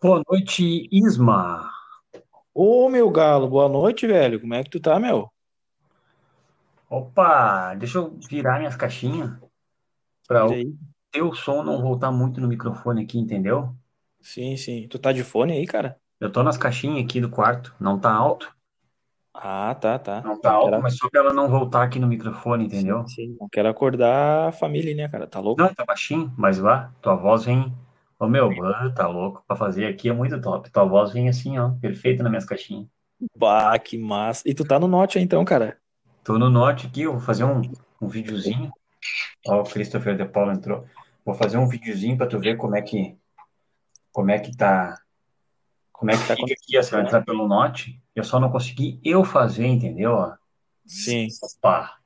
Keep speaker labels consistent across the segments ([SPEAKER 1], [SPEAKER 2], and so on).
[SPEAKER 1] Boa noite, Isma.
[SPEAKER 2] Ô, meu galo, boa noite, velho. Como é que tu tá, meu?
[SPEAKER 1] Opa, deixa eu virar minhas caixinhas para o teu som não voltar muito no microfone aqui, entendeu?
[SPEAKER 2] Sim, sim. Tu tá de fone aí, cara?
[SPEAKER 1] Eu tô nas caixinhas aqui do quarto, não tá alto,
[SPEAKER 2] Ah, tá, tá.
[SPEAKER 1] não tá alto,
[SPEAKER 2] quero...
[SPEAKER 1] mas só para ela não voltar aqui no microfone,
[SPEAKER 2] Sim,
[SPEAKER 1] entendeu?
[SPEAKER 2] sim. Não quero acordar a família, né, cara? Tá louco?
[SPEAKER 1] Não, tá baixinho, mas vá, tua voz vem. Ô meu, tá louco, pra fazer aqui é muito top. Tua voz vem assim, ó, perfeita nas minhas caixinhas.
[SPEAKER 2] Bah, que massa. E tu tá no norte aí, então, cara?
[SPEAKER 1] Tô no norte aqui, eu vou fazer um, um videozinho. Ó, o Christopher de Paula entrou. Vou fazer um videozinho para tu ver como é que como é que tá Como é que
[SPEAKER 2] Tá
[SPEAKER 1] aqui, ó, você vai
[SPEAKER 2] né?
[SPEAKER 1] entrar pelo norte? Eu só não consegui eu fazer, entendeu? ó?
[SPEAKER 2] Sim,
[SPEAKER 1] Opa!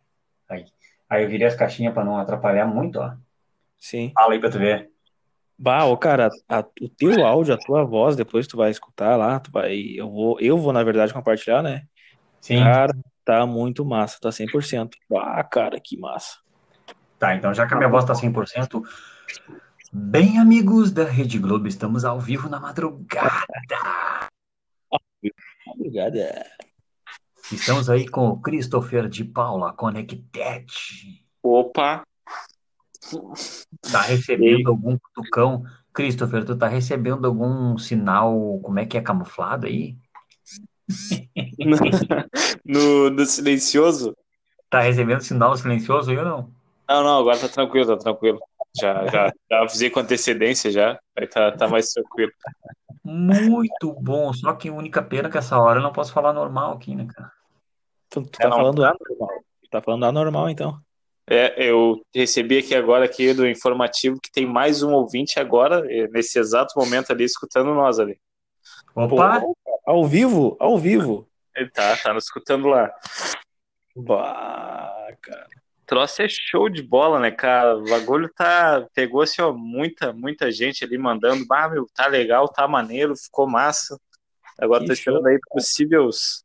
[SPEAKER 1] Aí, aí eu virei as caixinhas para não atrapalhar muito, ó.
[SPEAKER 2] sim.
[SPEAKER 1] Fala aí pra tu ver.
[SPEAKER 2] Bah, ô, cara, a- o teu áudio, a tua voz, depois tu vai escutar lá, tu vai... Eu vou, eu vou, na verdade, compartilhar, né?
[SPEAKER 1] Sim?
[SPEAKER 2] Cara, tá muito massa, tá 100%. Ah, cara, que massa.
[SPEAKER 1] Tá, então já que a minha voz tá 100%, bem amigos da Rede Globo, estamos ao vivo na madrugada.
[SPEAKER 2] Obrigada.
[SPEAKER 1] Estamos aí com o Christopher de Paula, Conected.
[SPEAKER 3] Opa,
[SPEAKER 1] Tá recebendo algum cutucão? Christopher, tu tá recebendo algum sinal, como é que é camuflado aí?
[SPEAKER 3] no, no silencioso?
[SPEAKER 1] Tá recebendo sinal silencioso aí ou não?
[SPEAKER 3] Não, não, agora tá tranquilo, tá tranquilo. Já, já, já avisei com antecedência já, aí tá, tá mais tranquilo.
[SPEAKER 1] Muito bom, só que a única pena que essa hora eu não posso falar normal aqui, né, cara?
[SPEAKER 2] Tu, tu
[SPEAKER 3] É,
[SPEAKER 2] tá
[SPEAKER 3] não,
[SPEAKER 2] falando anormal. Tu tá falando anormal, então.
[SPEAKER 3] É, eu recebi aqui agora aqui do informativo que tem mais um ouvinte agora, eh, nesse exato momento ali, escutando nós ali.
[SPEAKER 1] Opa,
[SPEAKER 2] Pô, ao vivo, ao vivo.
[SPEAKER 3] Ele tá, tá nos escutando lá.
[SPEAKER 2] Bah, cara.
[SPEAKER 3] O troço é show de bola, né, cara? O bagulho tá. Pegou assim, ó, muita, muita gente ali mandando. Ah, meu, tá legal, tá maneiro, ficou massa. Agora
[SPEAKER 2] Que
[SPEAKER 3] tô
[SPEAKER 2] show.
[SPEAKER 3] esperando aí possíveis,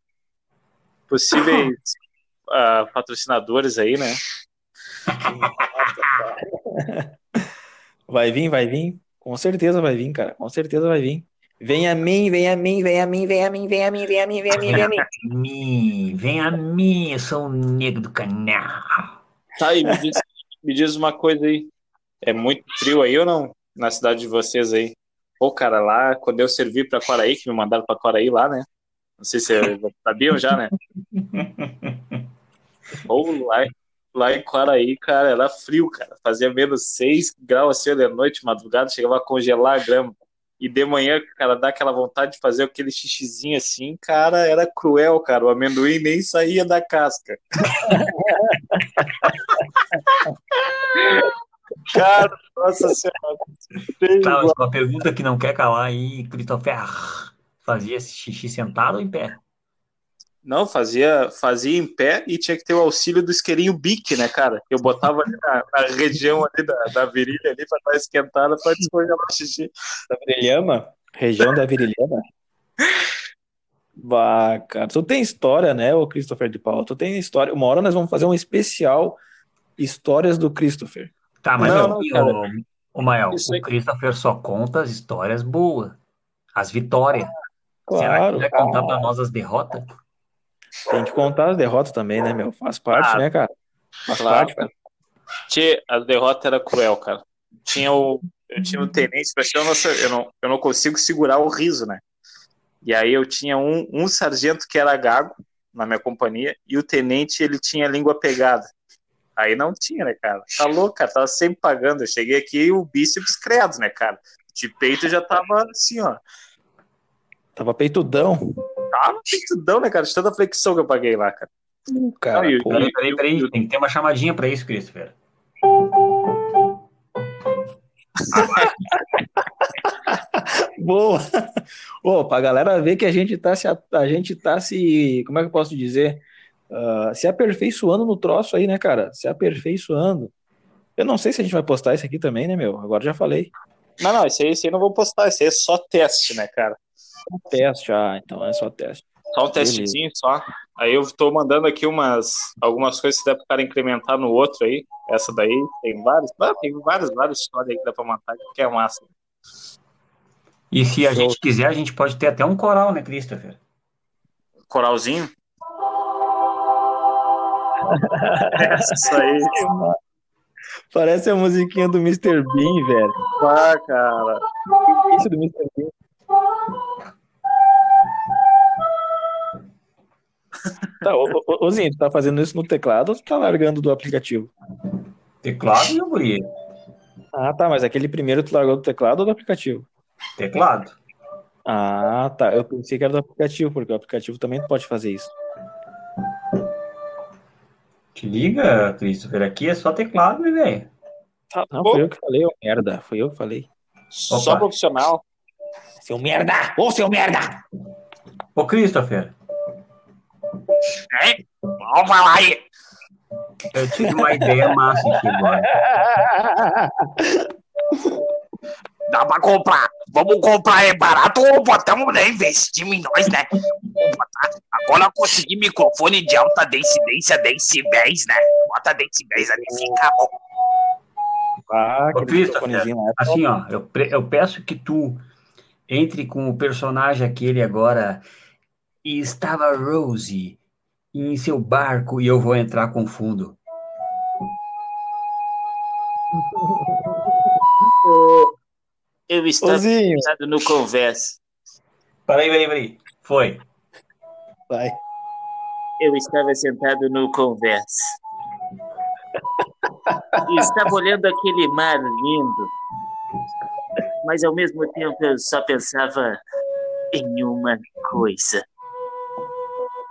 [SPEAKER 3] possíveis ah, patrocinadores aí, né?
[SPEAKER 2] Vai vir, vai vir. Com certeza vai vir, cara. Com certeza vai vir. Vem a mim, vem a mim, vem a mim, vem a mim, vem a mim, vem a mim, vem a mim, vem a mim.
[SPEAKER 1] mim, vem a mim, eu sou o negro do canal.
[SPEAKER 3] Tá aí, me diz, me diz uma coisa aí. É muito frio aí ou não? Na cidade de vocês aí? Pô, cara, lá, quando eu servi pra Quaraí, que me mandaram pra Quaraí lá, né? Não sei se vocês sabiam já, né? Ou lá, lá em Quaraí, cara, era frio, cara. Fazia menos 6 graus assim de noite, madrugada, chegava a congelar a grama. E de manhã, cara, dá aquela vontade de fazer aquele xixizinho assim, cara, era cruel, cara. O amendoim nem saía da casca. Cara, nossa senhora.
[SPEAKER 1] Tá, uma pergunta que não quer calar aí, Christopher. Fazia esse xixi sentado ou em pé?
[SPEAKER 3] Não, fazia, fazia em pé e tinha que ter o auxílio do isqueirinho Bic, né, cara? Eu botava ali na, na região ali da, da virilha ali pra dar esquentada pra descongelar o xixi.
[SPEAKER 2] Da Virilhama? Região da Virilhama? Bah, cara. Tu tem história, né, ô Christopher de Paula? Tu tem história. Uma hora nós vamos fazer um especial Histórias do Christopher.
[SPEAKER 1] Tá, mas
[SPEAKER 3] Não, não, cara.
[SPEAKER 1] o, o Mael, o. Christopher só conta as histórias boas, as vitórias. Será que
[SPEAKER 2] Claro,
[SPEAKER 1] vai contar pra nós as derrotas?
[SPEAKER 2] Tem que contar as derrotas também, né, meu? Faz parte,
[SPEAKER 3] Ah,
[SPEAKER 2] né, cara? Faz
[SPEAKER 3] claro,
[SPEAKER 2] parte,
[SPEAKER 3] cara. Tchê, a derrota era cruel, cara. Tinha o, eu tinha um tenente, eu não, eu não consigo segurar o riso, né? E aí eu tinha um, um sargento que era gago na minha companhia e o tenente ele tinha a língua pegada. Aí não tinha, né, cara? Tá louco, cara, tava sempre pagando. Eu cheguei aqui e o bíceps credo, né, cara? De peito já tava assim, ó.
[SPEAKER 2] Tava peitudão.
[SPEAKER 3] Tava peitudão, né, cara? De tanta flexão que eu paguei lá, cara.
[SPEAKER 2] Cara,
[SPEAKER 3] Não, e-
[SPEAKER 2] pô,
[SPEAKER 1] Peraí, peraí, peraí, tem que ter uma chamadinha pra isso, Christopher.
[SPEAKER 2] boa. Ô, pra galera ver que a gente tá se, a gente tá se, como é que eu posso dizer? Ah, se aperfeiçoando no troço aí, né, cara? Se aperfeiçoando. Eu não sei se a gente vai postar isso aqui também, né, meu? Agora já falei.
[SPEAKER 3] Não, não, esse aí, esse aí eu não vou postar, esse aí é só teste, né, cara?
[SPEAKER 2] Teste, ah, então é só teste.
[SPEAKER 3] Só um testezinho só. Aí eu tô mandando aqui umas algumas coisas que dá pro cara incrementar no outro aí. Essa daí tem várias, ah, tem várias, várias histórias aí que dá pra matar, que é massa.
[SPEAKER 1] E se a gente quiser, a gente pode ter até um coral, né, Christopher?
[SPEAKER 3] Coralzinho? Isso aí.
[SPEAKER 2] Parece a musiquinha do Mr. Bean, velho.
[SPEAKER 3] Ah, cara.
[SPEAKER 2] Isso do Mr. Bean. Tá, ô, ô, ô, Zinho, tu tá fazendo isso no teclado ou tu tá largando do aplicativo?
[SPEAKER 1] Teclado, meu guri.
[SPEAKER 2] Ah, tá, mas aquele primeiro tu largou do teclado ou do aplicativo?
[SPEAKER 1] Teclado.
[SPEAKER 2] Ah, tá. Eu pensei que era do aplicativo, porque o aplicativo também pode fazer isso.
[SPEAKER 1] Te liga, Christopher. Aqui é só teclado, né, velho?
[SPEAKER 3] Tá
[SPEAKER 2] Não,
[SPEAKER 3] bom.
[SPEAKER 2] foi eu que falei, ô merda. Foi eu que falei.
[SPEAKER 3] Só
[SPEAKER 1] Opa.
[SPEAKER 3] profissional.
[SPEAKER 2] Seu merda! Ô, seu merda!
[SPEAKER 1] Ô, Christopher,
[SPEAKER 3] É? Vamos falar aí.
[SPEAKER 1] eu tive uma ideia massa aqui agora.
[SPEAKER 3] Dá pra comprar. Vamos comprar, é barato ou botamos, né? Investimos em nós, né? Agora eu consegui microfone de alta densidência, decibéis, né? Bota decibéis ali, fica bom.
[SPEAKER 2] Ah,
[SPEAKER 1] Ô,
[SPEAKER 2] lá.
[SPEAKER 1] Assim, ó, eu, eu peço que tu entre com o personagem aquele agora. E estava Rose em seu barco e eu vou entrar com fundo.
[SPEAKER 3] Eu
[SPEAKER 2] Zinho.
[SPEAKER 3] sentado no conversa.
[SPEAKER 1] Peraí, peraí, peraí. Foi.
[SPEAKER 2] Vai.
[SPEAKER 3] Eu estava sentado no conversa. E estava olhando aquele mar lindo. Mas ao mesmo tempo eu só pensava em uma coisa.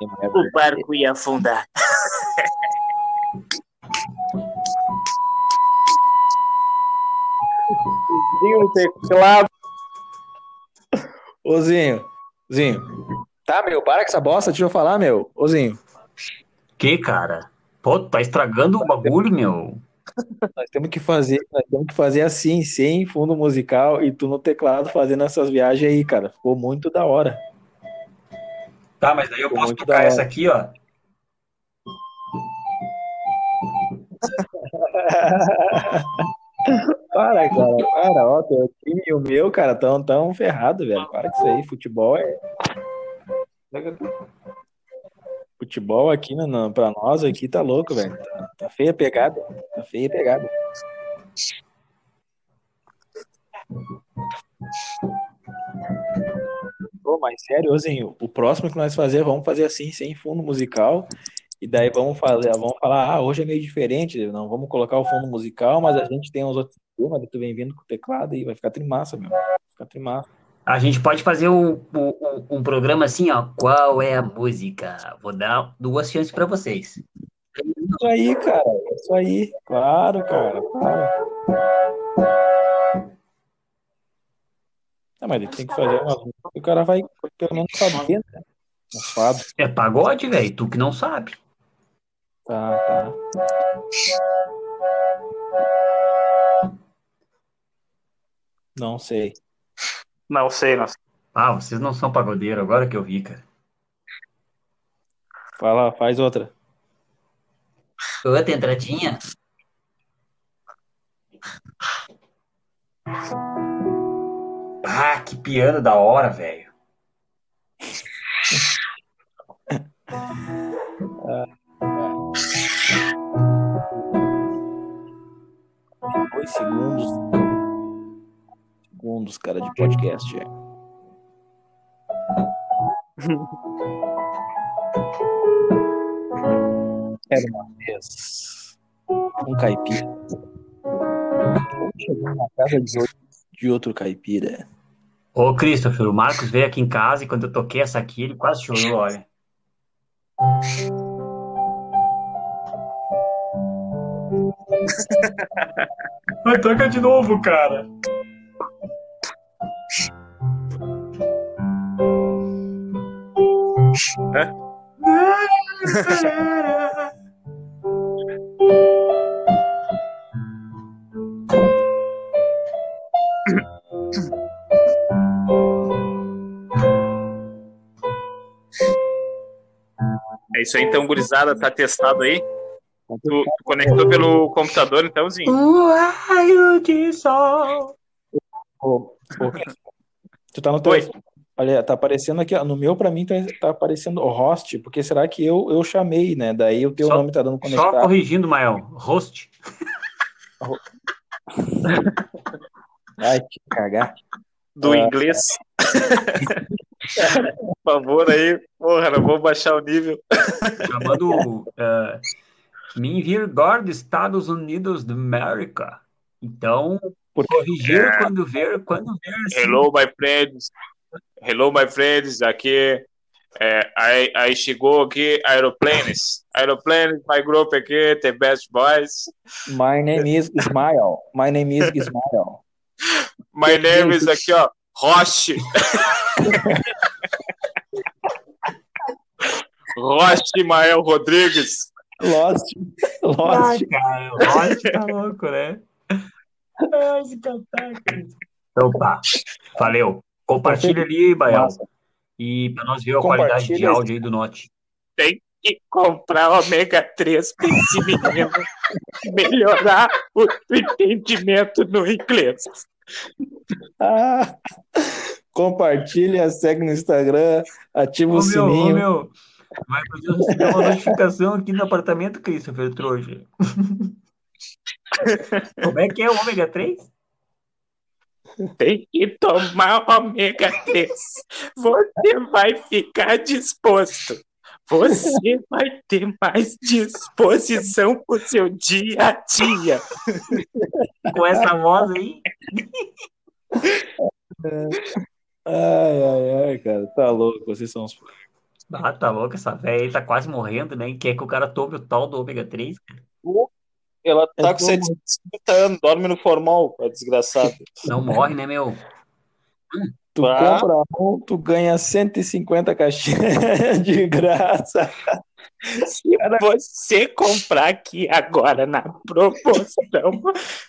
[SPEAKER 3] O barco ia afundar.
[SPEAKER 2] Zinho, teclado. Ô, Zinho. Zinho. Tá, meu, para com essa bosta, deixa eu falar, meu. Ô, Zinho,
[SPEAKER 1] Que, cara? Pô, tá estragando o bagulho, meu.
[SPEAKER 2] nós temos que fazer, nós temos que fazer assim, sem fundo musical, e tu no teclado fazendo essas viagens aí, cara. Ficou muito da hora.
[SPEAKER 1] Tá, mas daí eu
[SPEAKER 2] Ficou
[SPEAKER 1] posso tocar essa aqui, ó.
[SPEAKER 2] Para, cara, para, ó, teu time e o meu, cara, tão, tão ferrado, velho. Para com isso aí, futebol é. Futebol aqui, né, não, pra nós aqui tá louco, velho. Tá, tá feia a pegada, tá feia a pegada. Pô, mas sério, Ozinho, o próximo que nós fazer, vamos fazer assim, sem fundo musical. E daí vamos fazer, vamos falar, ah, hoje é meio diferente, não vamos colocar o fundo musical, mas a gente tem uns outros temas, daí tu vem vindo com o teclado e vai ficar trimassa, meu. Vai ficar trimassa.
[SPEAKER 1] A gente pode fazer o- o- um programa assim, ó. Qual é a música? Vou dar duas chances pra vocês.
[SPEAKER 2] Isso aí, cara, isso aí. Claro, cara, claro. Ah, mas ele tem que fazer uma música que o cara vai pelo menos saber, né? Fado.
[SPEAKER 1] É pagode, velho. Tu que não sabe.
[SPEAKER 2] Tá, tá. Não sei.
[SPEAKER 3] Não sei, não sei.
[SPEAKER 1] Ah, vocês não são pagodeiro, agora que eu vi, cara.
[SPEAKER 2] Fala, faz outra.
[SPEAKER 1] Outra entradinha? Ah, que piano da hora, velho.
[SPEAKER 2] Dois segundos. Segundos, cara, de podcast. é. Era uma vez um caipira. Chegou na casa de outro, de outro caipira.
[SPEAKER 1] Ô, Christopher, o Marcos veio aqui em casa e quando eu toquei essa aqui, ele quase chorou, olha. Vai, toca de novo, cara.
[SPEAKER 3] É isso aí, então, gurizada, tá testado aí? Tu, tu conectou pelo computador, então, Zinho?
[SPEAKER 1] Um raio de sol.
[SPEAKER 2] Ô, ô, Tu tá no teu.
[SPEAKER 3] Oi.
[SPEAKER 2] Olha, tá aparecendo aqui, ó, no meu pra mim tá, tá aparecendo o host, porque será que eu, eu chamei, né? Daí o teu
[SPEAKER 1] Só-
[SPEAKER 2] nome tá dando
[SPEAKER 1] Só
[SPEAKER 2] conectado.
[SPEAKER 1] corrigindo, Mael. Host.
[SPEAKER 2] Ai, que cagar.
[SPEAKER 3] Do
[SPEAKER 2] Ah.
[SPEAKER 3] inglês. Por favor aí, porra, não vou baixar o nível.
[SPEAKER 1] Chamando eh, me Virgor dos Estados Unidos da América. Então,
[SPEAKER 2] Por-
[SPEAKER 1] corrigir quando ver, quando ver. sim.
[SPEAKER 3] Hello, my friends. Hello, my friends. Aqui, é, aí, aí chegou aqui Aeroplanes. Aeroplanes, my group aqui, The Best Boys.
[SPEAKER 2] My name is Ismael. My name is Ismael.
[SPEAKER 3] My name is aqui, ó, Roche. Roche Mael Rodrigues.
[SPEAKER 2] Lost.
[SPEAKER 1] Ai,
[SPEAKER 2] Lost.
[SPEAKER 1] cara, o Host tá louco, né? Ai, esse cara tá, cara. Então tá. Valeu. Compartilha ali, Bael. E pra nós ver a qualidade de áudio aí do Note.
[SPEAKER 3] E comprar ômega 3 pra esse menino melhorar o entendimento no inglês.
[SPEAKER 2] Ah, compartilha, segue no Instagram, ativa
[SPEAKER 1] Ô,
[SPEAKER 2] o
[SPEAKER 1] meu, ô,
[SPEAKER 2] sininho.
[SPEAKER 1] meu, vai fazer receber uma notificação aqui no apartamento, Christopher Trouxa. Como é que é o ômega 3?
[SPEAKER 3] Tem que tomar ômega 3. Você vai ficar disposto. Você vai ter mais disposição pro seu dia a dia.
[SPEAKER 1] Com essa voz aí?
[SPEAKER 2] Ai, ai, ai, cara, tá louco, vocês são os.
[SPEAKER 1] Ah, tá louco, essa velha aí tá quase morrendo, né? E quer que o cara tome o tal do ômega 3?
[SPEAKER 3] Ela
[SPEAKER 2] tá com
[SPEAKER 3] 750 anos, dorme no formal, é desgraçado.
[SPEAKER 1] Não morre, né, meu?
[SPEAKER 2] Tu
[SPEAKER 3] Ah.
[SPEAKER 2] compra um, tu ganha 150 caixinhas de graça.
[SPEAKER 3] Se você comprar aqui agora na promoção,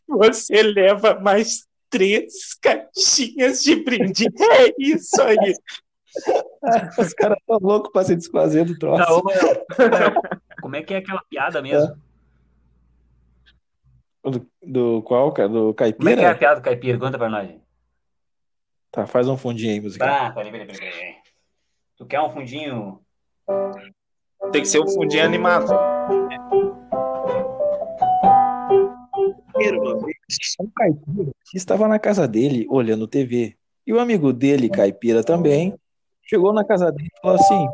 [SPEAKER 3] você leva mais três caixinhas de brinde. É isso aí.
[SPEAKER 2] Os caras tão loucos pra se desfazer do troço.
[SPEAKER 1] Mael, Mael, como é que é aquela piada mesmo?
[SPEAKER 2] Do, do qual, cara? Do
[SPEAKER 1] Como é que é a
[SPEAKER 2] caipira?
[SPEAKER 1] piada do caipira? Conta pra nós.
[SPEAKER 2] Tá, faz um fundinho aí, musical.
[SPEAKER 1] Tá, peraí, peraí, peraí, peraí. Tu quer um fundinho?
[SPEAKER 3] Tem que ser um fundinho animado.
[SPEAKER 2] Um caipira estava na casa dele olhando TV. E o amigo dele, caipira também, chegou na casa dele e falou assim: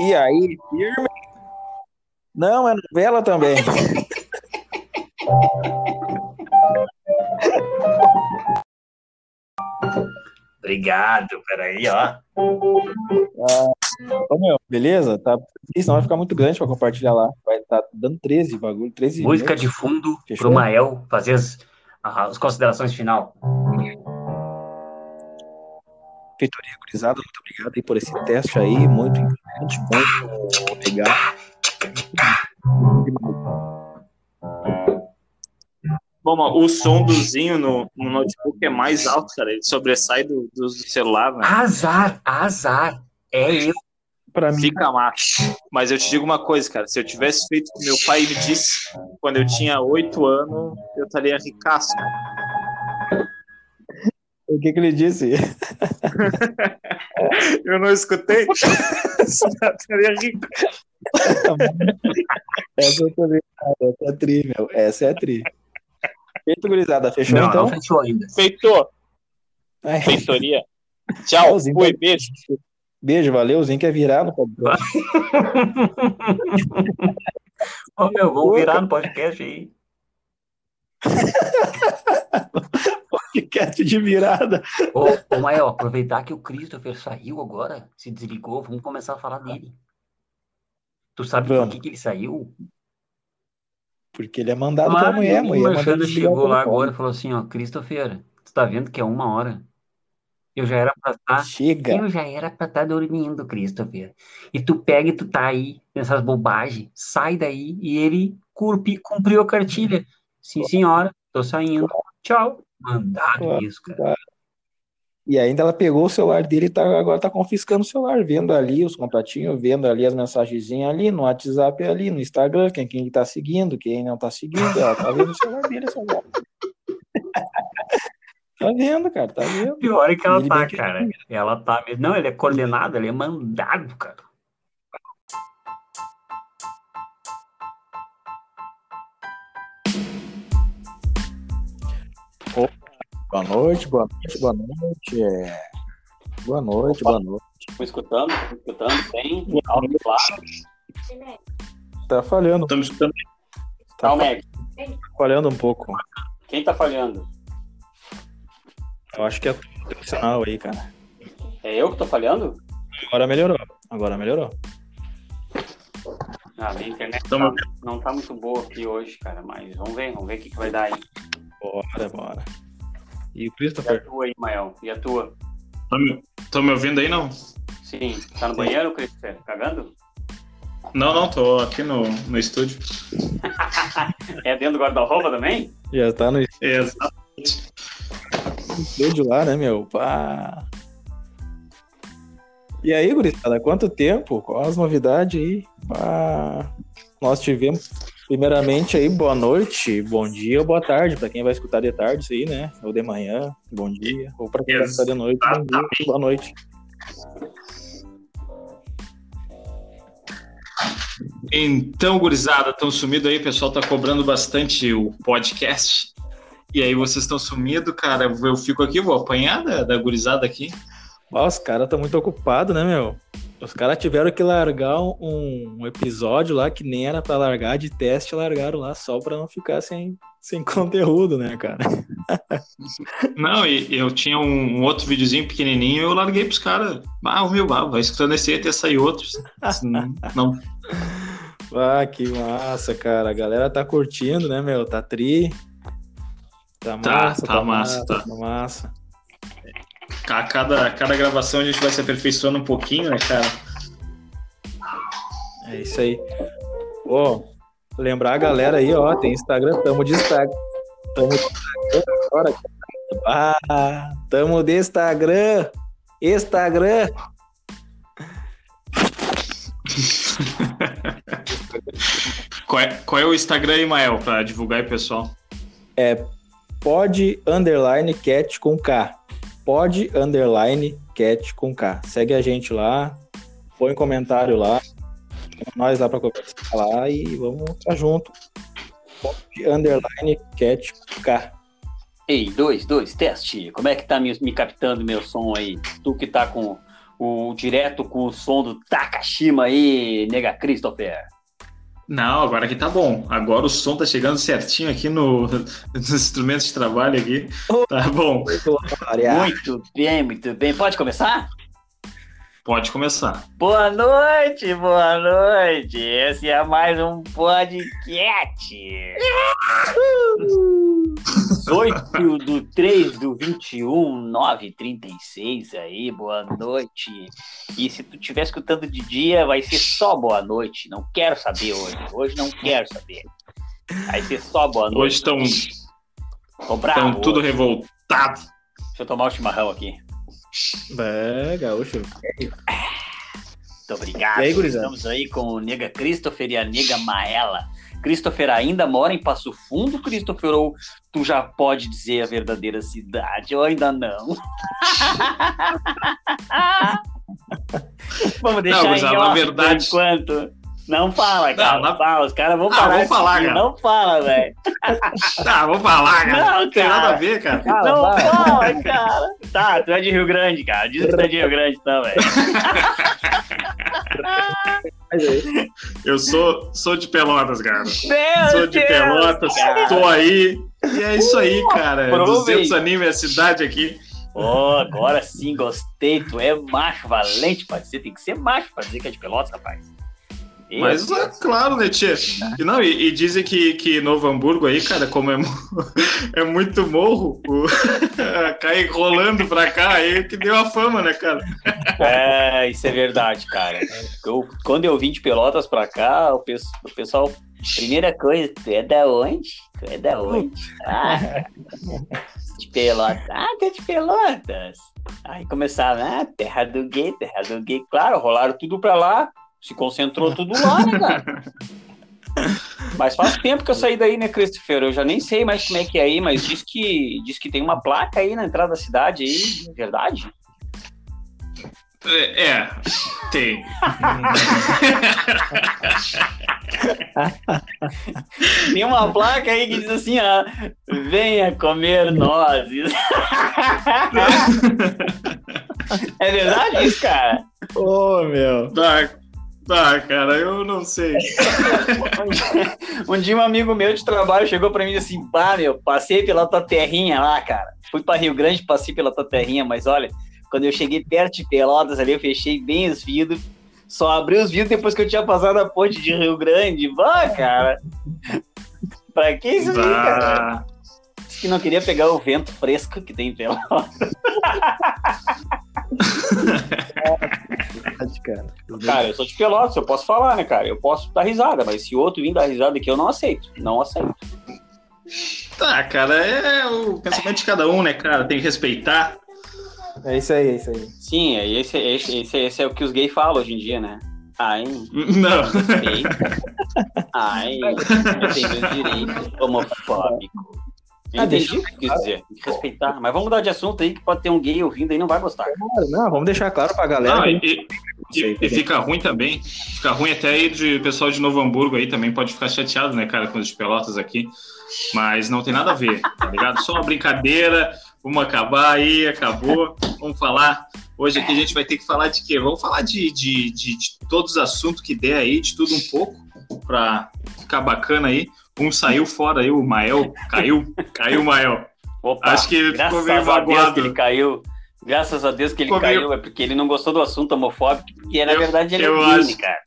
[SPEAKER 2] E aí, firme? Não, é novela também.
[SPEAKER 1] Obrigado, peraí, ó.
[SPEAKER 2] Ô, meu, beleza? Tá, senão vai ficar muito grande pra compartilhar lá. Vai estar dando 13 bagulho, 13
[SPEAKER 1] Música
[SPEAKER 2] minutos.
[SPEAKER 1] de fundo
[SPEAKER 2] Fechou?
[SPEAKER 1] pro Mael fazer as, as considerações final.
[SPEAKER 2] Feitoria gurizada, muito obrigado aí por esse teste aí, muito importante, muito legal.
[SPEAKER 3] Bom, o som do Zinho no, no notebook é mais alto, cara. Ele sobressai do, do celular, né?
[SPEAKER 1] Azar, azar. É eu.
[SPEAKER 2] Pra mim,
[SPEAKER 3] Fica macho. Mas eu te digo uma coisa, cara. Se eu tivesse feito o que meu pai me disse quando eu tinha oito anos, eu estaria ricaço.
[SPEAKER 2] o que que ele disse?
[SPEAKER 3] Eu não escutei. eu estaria rico.
[SPEAKER 2] Essa eu tô ligado, essa é tri, meu. Essa é tri. Feito, gurizada, fechou
[SPEAKER 1] Não,
[SPEAKER 2] então?
[SPEAKER 1] não fechou ainda.
[SPEAKER 3] Feitou.
[SPEAKER 2] Ai,
[SPEAKER 3] Feitoria. Tchau.
[SPEAKER 2] Tchauzinho.
[SPEAKER 3] Fui, beijo.
[SPEAKER 2] beijo, valeu, Zinho quer virar no podcast.
[SPEAKER 1] Ô, meu, vamos virar no podcast aí.
[SPEAKER 2] podcast de virada.
[SPEAKER 1] Ô, ô Mael, aproveitar que o Christopher saiu agora, se desligou, vamos começar a falar dele. Tu sabe por
[SPEAKER 2] Vamos.
[SPEAKER 1] que, que ele saiu?
[SPEAKER 2] Porque ele é mandado pela
[SPEAKER 1] Claro,
[SPEAKER 2] mulher, a
[SPEAKER 1] o
[SPEAKER 2] mulher
[SPEAKER 1] Alexandre
[SPEAKER 2] ele ligar
[SPEAKER 1] chegou
[SPEAKER 2] o
[SPEAKER 1] lá agora e falou assim, ó, Christopher, tu tá vendo que é uma hora? Eu já era pra estar...
[SPEAKER 2] Chega.
[SPEAKER 1] Eu já era pra estar dormindo, Christopher. E tu pega e tu tá aí, nessas bobagens, sai daí, e ele curpi, cumpriu a cartilha. Sim, senhora, tô saindo. Tchau. Mandado
[SPEAKER 2] Claro.
[SPEAKER 1] isso, cara.
[SPEAKER 2] E ainda ela pegou o celular dele e tá, agora tá confiscando o celular, vendo ali os contatinhos, vendo ali as mensagenzinhas ali, no WhatsApp ali, no Instagram, quem, quem tá seguindo, quem não tá seguindo, ela tá vendo o celular dele, essa. Tá vendo, cara, tá vendo.
[SPEAKER 1] Pior é que ela
[SPEAKER 2] Ele
[SPEAKER 1] tá,
[SPEAKER 2] bem
[SPEAKER 1] cara. Ela tá mesmo. Não, ele é coordenado, ele é mandado, cara.
[SPEAKER 2] Boa noite, boa noite, boa noite. é. Boa noite, boa noite.
[SPEAKER 4] Estão escutando? Estão escutando? Bem? Alto, claro.
[SPEAKER 2] Tá falhando,
[SPEAKER 3] Estamos escutando.
[SPEAKER 4] Tá, Mac.
[SPEAKER 2] falhando um pouco.
[SPEAKER 4] Quem tá falhando?
[SPEAKER 2] Eu acho que é o sinal aí, cara.
[SPEAKER 4] É eu que tô falhando?
[SPEAKER 2] Agora melhorou. Agora melhorou.
[SPEAKER 4] Ah, minha internet tá- não tá muito boa aqui hoje, cara, mas vamos ver, vamos ver o que, que vai dar aí.
[SPEAKER 2] Bora, bora. E o
[SPEAKER 4] E a
[SPEAKER 2] Christopher?
[SPEAKER 4] tua aí, Mael? E a tua?
[SPEAKER 3] Estão me, tão me ouvindo aí, não?
[SPEAKER 4] Sim, tá no banheiro, Christopher? Cagando?
[SPEAKER 3] Não, não, tô aqui no, no estúdio.
[SPEAKER 4] É dentro do guarda-roupa também?
[SPEAKER 2] Já tá no
[SPEAKER 3] Exato.
[SPEAKER 2] estúdio lá, né, meu? Pá. E aí, gurizada, quanto tempo? Qual as novidades aí? Pá. Nós tivemos, primeiramente aí, boa noite, bom dia ou boa tarde, pra quem vai escutar de tarde isso aí, né? Ou de manhã, bom dia. Ou pra quem vai escutar de noite, bom dia, boa noite.
[SPEAKER 3] Então, gurizada, estão sumidos aí, o pessoal tá cobrando bastante o podcast. E aí vocês estão sumidos, cara. Eu fico aqui, vou apanhar da, da gurizada aqui.
[SPEAKER 2] Os caras estão muito ocupados, né, meu? Os caras tiveram que largar um, um episódio lá que nem era pra largar de teste, largaram lá só pra não ficar sem, sem conteúdo, né, cara?
[SPEAKER 3] Não, e eu tinha um, um outro videozinho pequenininho eu larguei pros caras. Ah, o meu, ah, vai escutando esse até sair outros. Não, não,
[SPEAKER 2] Ah, que massa, cara. A galera tá curtindo, né, meu? Tá tri. Tá
[SPEAKER 3] Tá,
[SPEAKER 2] massa,
[SPEAKER 3] tá massa, tá.
[SPEAKER 2] tá massa.
[SPEAKER 3] A cada, cada gravação a gente vai se aperfeiçoando um pouquinho, né, cara?
[SPEAKER 2] É isso aí. Ó, lembrar a galera aí, ó, tem Instagram, tamo de Instagram. Tamo de Instagram agora. cara. Ah, tamo de Instagram. Instagram.
[SPEAKER 3] Qual é, qual é o Instagram aí, Mael, pra divulgar aí, pessoal?
[SPEAKER 2] Pod underline cat com K. Pod underline cat com K. Segue a gente lá, põe comentário lá, nós lá pra conversar lá e vamos estar junto. Pod underline cat com K.
[SPEAKER 4] Ei, dois, dois, teste. Como é que tá me, me captando meu som aí? Tu que tá com o direto com o som do Takashima aí, nega Christopher.
[SPEAKER 3] Não, agora aqui tá bom. Agora o som tá chegando certinho aqui no, nos instrumentos de trabalho aqui. Tá bom.
[SPEAKER 4] Muito bem, muito bem. Pode começar?
[SPEAKER 3] Pode começar.
[SPEAKER 4] Boa noite, boa noite. Esse é mais um podcast. 18 do 3 do 21, 936 aí, boa noite. E se tu estiver escutando de dia, vai ser só boa noite. Não quero saber hoje. Hoje não quero saber. Vai ser só boa
[SPEAKER 3] Hoje
[SPEAKER 4] noite.
[SPEAKER 3] estão
[SPEAKER 4] Tô bravo
[SPEAKER 3] tudo
[SPEAKER 4] hoje.
[SPEAKER 3] revoltado.
[SPEAKER 4] Deixa eu tomar o chimarrão aqui.
[SPEAKER 2] É, gaúcho.
[SPEAKER 4] Muito obrigado.
[SPEAKER 2] E aí, gurizada?
[SPEAKER 4] Estamos aí com o Nega Christopher e a Nega Maela. Christopher ainda mora em Passo Fundo, Christopher? Ou tu já pode dizer a verdadeira cidade? Ou ainda não? Vamos deixar
[SPEAKER 3] Não, mas
[SPEAKER 4] em
[SPEAKER 3] a- na verdade-
[SPEAKER 4] enquanto. Não fala, cara.
[SPEAKER 3] na-
[SPEAKER 4] Fala, os caras vão
[SPEAKER 3] Ah,
[SPEAKER 4] parar.
[SPEAKER 3] vamos falar, cara.
[SPEAKER 4] Não fala, velho.
[SPEAKER 3] Tá, vamos falar, cara.
[SPEAKER 4] Não,
[SPEAKER 3] Não tem
[SPEAKER 4] cara.
[SPEAKER 3] nada a ver, cara.
[SPEAKER 4] Não fala, cara. Tá, tu é de Rio Grande, cara. Diz que tu é de Rio Grande, então, velho.
[SPEAKER 3] Eu sou, sou de Pelotas, cara.
[SPEAKER 4] Meu
[SPEAKER 3] Sou de
[SPEAKER 4] Deus,
[SPEAKER 3] Pelotas,
[SPEAKER 4] cara.
[SPEAKER 3] tô aí. E é isso aí, cara.
[SPEAKER 4] Aproveita.
[SPEAKER 3] 200 anime a cidade aqui.
[SPEAKER 4] Ó, agora sim, gostei. Tu é macho valente, parceiro. Tem que ser macho pra dizer que é de Pelotas, rapaz.
[SPEAKER 3] Mas é claro, né, tia? E, não, e, e dizem que, que Novo Hamburgo aí, cara, como é, é muito morro, o... cai rolando pra cá, aí que deu a fama, né, cara?
[SPEAKER 4] É, isso é verdade, cara. Eu- quando eu vim de Pelotas pra cá, o, pes- o pessoal. Primeira coisa, tu é da onde? Tu é da onde? Ah, de Pelotas. Ah, tu é de Pelotas. Aí começaram, ah, terra do gay, terra do gay. Claro, rolaram tudo pra lá, se concentrou tudo lá, né, cara? Mas faz tempo que eu saí daí, né, Christopher? Eu já nem sei mais como é que é aí, mas diz que, diz que tem uma placa aí na entrada da cidade aí, é verdade?
[SPEAKER 3] É, é, tem.
[SPEAKER 4] Tem uma placa aí que diz assim, ó, venha comer nozes. é verdade isso, cara?
[SPEAKER 2] Ô, meu.
[SPEAKER 3] Tá, tá, cara, eu não sei.
[SPEAKER 4] Um dia, um dia um amigo meu de trabalho chegou pra mim e disse assim, pá, meu, passei pela tua terrinha lá, cara. Fui pra Rio Grande, passei pela tua terrinha, mas olha, quando eu cheguei perto de Pelotas ali, eu fechei bem os vidros. Só abri os vidros depois que eu tinha passado a ponte de Rio Grande. Vá, cara. pra que isso aí, cara? Disse que não queria pegar o vento fresco que tem em Pelotas.
[SPEAKER 2] Cara.
[SPEAKER 4] Eu sou de Pelotas, eu posso falar, né, cara? Eu posso dar risada, mas se outro vir dar risada aqui, eu não aceito. Não aceito.
[SPEAKER 3] Tá, cara, é o pensamento de cada um, né, cara? Tem que respeitar.
[SPEAKER 2] É isso aí, é isso aí.
[SPEAKER 4] Sim, é esse, esse, esse, esse é o que os gays falam hoje em dia, né? Ai,
[SPEAKER 3] Não.
[SPEAKER 4] Ai, eu tenho meus direitos. Homofóbico.
[SPEAKER 2] Ah, deixa-
[SPEAKER 4] o que quis dizer. Tem que respeitar. Mas vamos mudar de assunto aí, que pode ter um gay ouvindo aí não vai gostar.
[SPEAKER 2] Claro, não, vamos deixar claro pra galera.
[SPEAKER 3] Não, e, e- e fica ruim também. Fica ruim até aí de pessoal de Novo Hamburgo aí também pode ficar chateado, né, cara, com os Pelotas aqui. Mas não tem nada a ver, tá ligado? Só uma brincadeira. Vamos acabar aí, acabou. Vamos falar. Hoje aqui a gente vai ter que falar de quê? Vamos falar de, de, de, de todos os assuntos que der aí, de tudo um pouco, pra ficar bacana aí. Um saiu fora aí, o Mael. Caiu, caiu o Mael.
[SPEAKER 4] Opa,
[SPEAKER 3] Acho que ele ficou
[SPEAKER 4] graças
[SPEAKER 3] meio
[SPEAKER 4] a Deus que
[SPEAKER 3] magoado.
[SPEAKER 4] ele caiu. Graças a Deus que ele caiu, é porque ele não gostou do assunto homofóbico, porque na
[SPEAKER 3] Eu-
[SPEAKER 4] verdade ele é gay,
[SPEAKER 3] acho.
[SPEAKER 4] né, cara.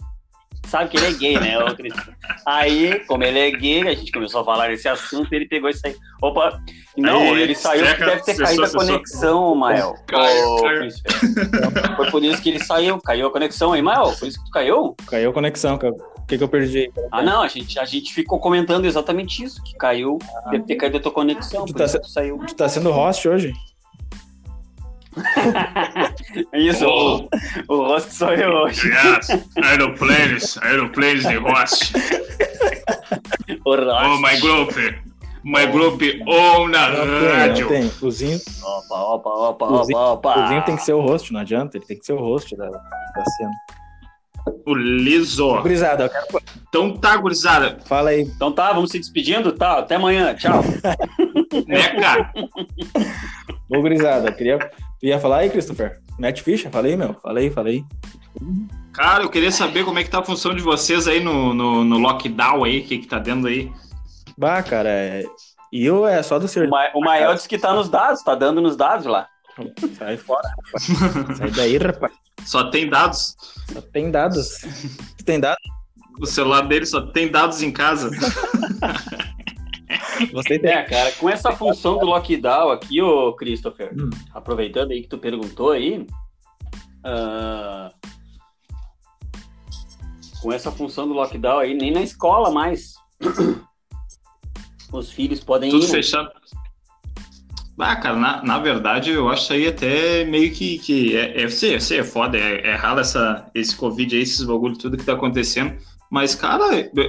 [SPEAKER 4] Sabe que ele é gay, né? Aí, como ele é gay, a gente começou a falar desse assunto, ele pegou isso aí. Opa, não,
[SPEAKER 3] Aí,
[SPEAKER 4] ele saiu porque deve ter caído a conexão, Mael.
[SPEAKER 3] Caiu, caiu.
[SPEAKER 4] Foi por isso que ele saiu, caiu a conexão aí, Mael. Por isso que tu caiu?
[SPEAKER 2] Caiu a conexão, cara. O que, que eu perdi?
[SPEAKER 4] Ah, não, a gente, a gente ficou comentando exatamente isso, que caiu, deve ter caído a tua conexão,
[SPEAKER 2] Tu tá
[SPEAKER 4] tu saiu.
[SPEAKER 2] Tu tá sendo host hoje?
[SPEAKER 4] Isso, o, o rosto sou eu hoje.
[SPEAKER 3] Yes, aeroplanes, aeroplanes de host.
[SPEAKER 4] O rosto.
[SPEAKER 3] Oh, my group. My group on na
[SPEAKER 2] tem,
[SPEAKER 3] rádio.
[SPEAKER 2] tem. O Zinho,
[SPEAKER 4] Opa, opa, opa,
[SPEAKER 2] O Zinho-
[SPEAKER 4] opa, opa.
[SPEAKER 2] o Zinho tem que ser o host, não adianta. Ele tem que ser o host da, da cena.
[SPEAKER 3] O liso.
[SPEAKER 2] Gurizada, eu quero...
[SPEAKER 3] Então tá, gurizada.
[SPEAKER 2] fala aí.
[SPEAKER 4] Então tá, vamos se despedindo? Tá, até amanhã. Tchau.
[SPEAKER 3] Né, cara?
[SPEAKER 2] Ô, gurizada, eu queria... Tu ia falar aí, Christopher? Mete ficha? Falei, meu. Falei, falei.
[SPEAKER 3] Cara, eu queria saber como é que tá a função de vocês aí no, no, no lockdown aí, o que que tá dentro aí.
[SPEAKER 2] Bah, cara, é... E eu é só do
[SPEAKER 4] O,
[SPEAKER 2] ser...
[SPEAKER 4] Ma o Mael disse que tá nos dados, tá dando nos dados lá.
[SPEAKER 2] Sai fora, rapaz. Sai daí, rapaz.
[SPEAKER 3] Só tem dados.
[SPEAKER 2] Só tem dados. Tem dados?
[SPEAKER 3] O celular dele só tem dados em casa.
[SPEAKER 2] Você tem.
[SPEAKER 4] É, cara, com essa função do lockdown aqui, ô Christopher,
[SPEAKER 2] Hum.
[SPEAKER 4] aproveitando aí que tu perguntou aí, ah, com essa função do lockdown aí, nem na escola mais os filhos podem
[SPEAKER 3] Tudo
[SPEAKER 4] ir. né?
[SPEAKER 3] fechado. Ah, cara, na, na verdade, eu acho isso aí até meio que. que é, é, sei, é foda, é, é raro essa, esse Covid aí, esses bagulho, tudo que tá acontecendo. Mas, cara,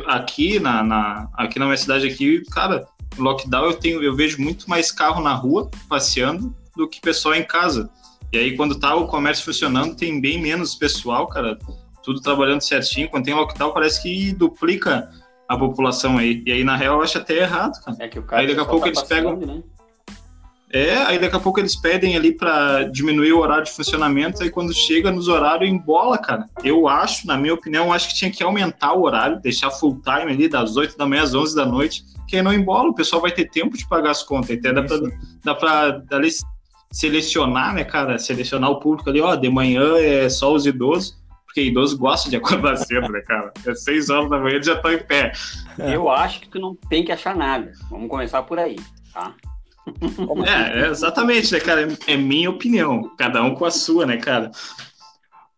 [SPEAKER 3] aqui na, na, aqui na minha cidade, aqui, cara, lockdown eu, tenho, eu vejo muito mais carro na rua passeando do que pessoal em casa. E aí, quando tá o comércio funcionando, tem bem menos pessoal, cara, tudo trabalhando certinho. Quando tem lockdown, parece que duplica a população aí. E aí, na real, eu acho até errado, cara.
[SPEAKER 4] É que o cara
[SPEAKER 3] Aí daqui a pouco
[SPEAKER 4] tá
[SPEAKER 3] eles pegam-
[SPEAKER 4] né?
[SPEAKER 3] É, aí daqui a pouco eles pedem ali pra diminuir o horário de funcionamento, aí quando chega nos horários embola, cara. Eu acho, na minha opinião, acho que tinha que aumentar o horário, deixar full time ali das 8 da manhã às 11 da noite, que aí não embola, o pessoal vai ter tempo de pagar as contas, até dá pra, dá pra ali, selecionar, né, cara, selecionar o público ali, ó, de manhã é só os idosos, porque idoso gosta de acordar cedo, né, cara? É 6 horas da manhã eles já estão em pé.
[SPEAKER 2] É.
[SPEAKER 4] Eu acho que tu não tem que achar nada. Vamos começar por aí, tá?
[SPEAKER 3] É, é, exatamente, né, cara? É, minha opinião, cada um com a sua, né, cara?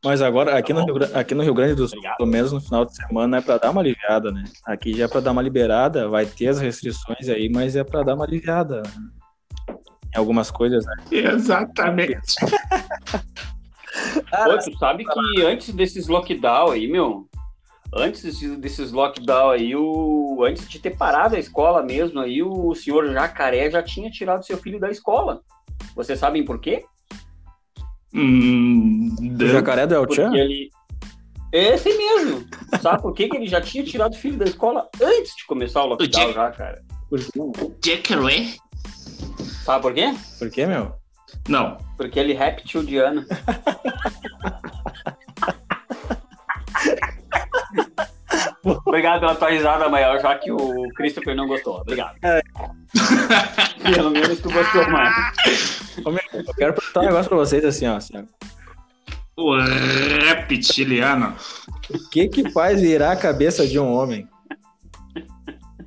[SPEAKER 2] Mas agora, aqui, no Rio, Gra- aqui no Rio Grande do Sul,
[SPEAKER 4] Obrigado.
[SPEAKER 2] pelo menos no final de semana, é pra dar uma aliviada, né? Aqui já é pra dar uma liberada, vai ter as restrições aí, mas é pra dar uma aliviada. né? Em algumas coisas, né?
[SPEAKER 3] Exatamente.
[SPEAKER 4] Pô, tu sabe que antes desses lockdown aí, meu, antes desses, lockdown aí, o, antes de ter parado a escola mesmo, aí o senhor Jacaré já tinha tirado seu filho da escola. Vocês sabem por quê?
[SPEAKER 3] Hum,
[SPEAKER 2] O jacaré do El Chan?
[SPEAKER 4] ele. Esse mesmo. Sabe por quê que ele já tinha tirado o filho da escola antes de começar o lockdown
[SPEAKER 3] Jack-
[SPEAKER 4] já, cara?
[SPEAKER 3] Jacaré?
[SPEAKER 4] Sabe por quê?
[SPEAKER 2] Por quê, meu?
[SPEAKER 3] Não.
[SPEAKER 4] Porque ele é reptiliano. Obrigado pela tua risada maior, já que o Christopher não gostou. Obrigado. Pelo menos tu gostou mais.
[SPEAKER 2] Eu quero perguntar um negócio pra vocês assim, ó. assim, ó.
[SPEAKER 3] O reptiliano.
[SPEAKER 2] O que que faz virar a cabeça de um homem?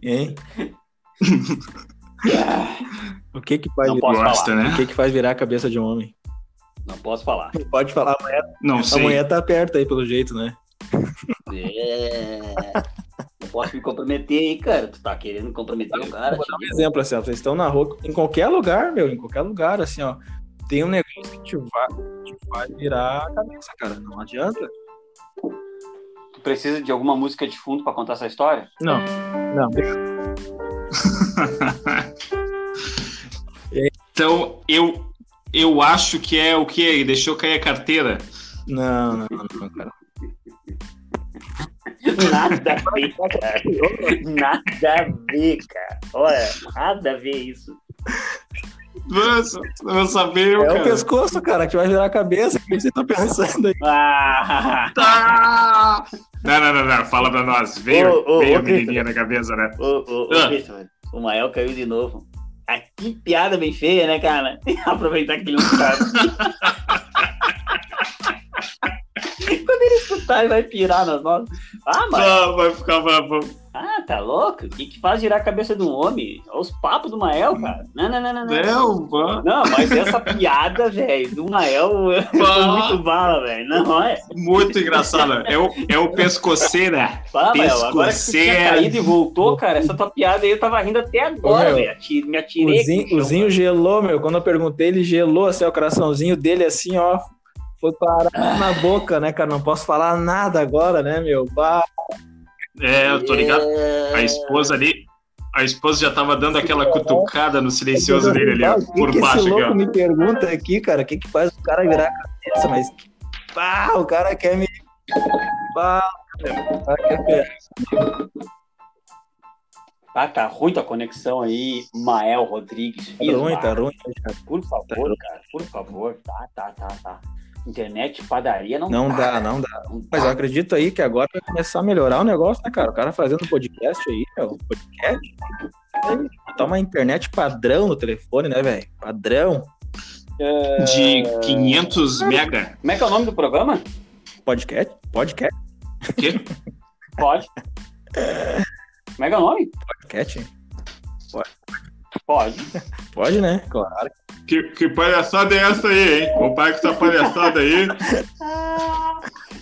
[SPEAKER 2] Hein? O que que faz
[SPEAKER 4] Não
[SPEAKER 2] virar...
[SPEAKER 3] Gosta,
[SPEAKER 4] falar.
[SPEAKER 2] O
[SPEAKER 3] né?
[SPEAKER 2] que que faz virar a cabeça de um homem?
[SPEAKER 4] Não posso falar.
[SPEAKER 2] Pode falar, amanhã,
[SPEAKER 3] Não sei.
[SPEAKER 2] amanhã tá perto aí, pelo jeito, né?
[SPEAKER 4] É... Não posso me comprometer aí, cara. Tu tá querendo comprometer o cara.
[SPEAKER 2] Vou dar um exemplo assim, ó. Vocês estão na rua, em qualquer lugar, meu, em qualquer lugar, assim, ó. Tem um negócio que te vai, te vai virar a cabeça, cara. Não adianta.
[SPEAKER 4] Tu precisa de alguma música de fundo pra contar essa história?
[SPEAKER 2] Não, não.
[SPEAKER 3] Então, eu, eu acho que é o que? Deixou cair a carteira.
[SPEAKER 2] Não, não, não, cara.
[SPEAKER 4] Nada a ver, cara. Nada a ver, cara. Olha, nada a ver isso.
[SPEAKER 3] Nossa, eu não sabia,
[SPEAKER 2] É o
[SPEAKER 3] cara.
[SPEAKER 2] pescoço, cara, que vai virar a cabeça. O que você tá pensando aí?
[SPEAKER 4] Ah!
[SPEAKER 3] Tá! Não, não, não, não. Fala pra nós. Veio,
[SPEAKER 4] Ô, ô,
[SPEAKER 3] veio
[SPEAKER 4] ô,
[SPEAKER 3] a menininha na cabeça, né?
[SPEAKER 4] Ô, ô, ô,
[SPEAKER 3] Ah.
[SPEAKER 4] O Mael caiu de novo. Ah, que piada bem feia, né, cara? Aproveitar que ele não sabe. Quando ele escutar, ele vai pirar nas notas. Ah, mas.
[SPEAKER 3] Ah, vai ficar bravo.
[SPEAKER 4] Ah, tá louco? O que, que faz girar a cabeça de um homem? Olha Os papos do Mael, cara. Não, não, não, não. Não,
[SPEAKER 3] Não,
[SPEAKER 4] não mas essa piada, velho, do Mael foi muito bala, velho. Não é?
[SPEAKER 3] Muito engraçado. É o, é o pescoceira.
[SPEAKER 4] Fala, Mael, agora que tu tinha
[SPEAKER 3] Pescoceira.
[SPEAKER 4] caído e voltou, cara, essa tua piada aí eu tava rindo até agora, velho. Me
[SPEAKER 2] O
[SPEAKER 4] atirei. aqui
[SPEAKER 2] Zinho, o Zinho gelou, meu. Quando eu perguntei, ele gelou assim, o coraçãozinho dele assim, ó. Foi parar na boca, né, cara? Não posso falar nada agora, né, meu? Bah,
[SPEAKER 3] É, eu tô ligado.
[SPEAKER 4] É.
[SPEAKER 3] A esposa ali. A esposa já tava dando aquela cutucada no silencioso dele ali, ó, por
[SPEAKER 2] que
[SPEAKER 3] baixo
[SPEAKER 2] esse
[SPEAKER 3] aqui,
[SPEAKER 2] louco
[SPEAKER 3] ó.
[SPEAKER 2] me pergunta aqui, cara, o que que faz o cara virar a cabeça, mas. Pá, o cara quer me... Pá, meu, o cara quer me...
[SPEAKER 4] Ah, tá ruim tua conexão aí, Mael Rodrigues.
[SPEAKER 2] Tá ruim, tá ruim.
[SPEAKER 4] Por favor, cara, por favor. Tá, tá, tá, tá. Internet padaria não,
[SPEAKER 2] Não
[SPEAKER 4] dá.
[SPEAKER 2] dá, não dá.
[SPEAKER 4] Não
[SPEAKER 2] Mas eu
[SPEAKER 4] dá.
[SPEAKER 2] acredito aí que agora vai começar a melhorar o negócio, né, cara? O cara fazendo podcast aí, meu, podcast. Aí, Botar uma internet padrão no telefone, né, velho? Padrão.
[SPEAKER 3] De 500 mega.
[SPEAKER 4] Como é que é o nome do programa?
[SPEAKER 2] Podcast? Podcast?
[SPEAKER 3] O quê?
[SPEAKER 4] Pode. Como é que é o nome?
[SPEAKER 2] Podcast?
[SPEAKER 4] Pode.
[SPEAKER 2] Pode, né? Claro.
[SPEAKER 3] Que, que palhaçada é essa aí, hein? O pai com essa palhaçada aí.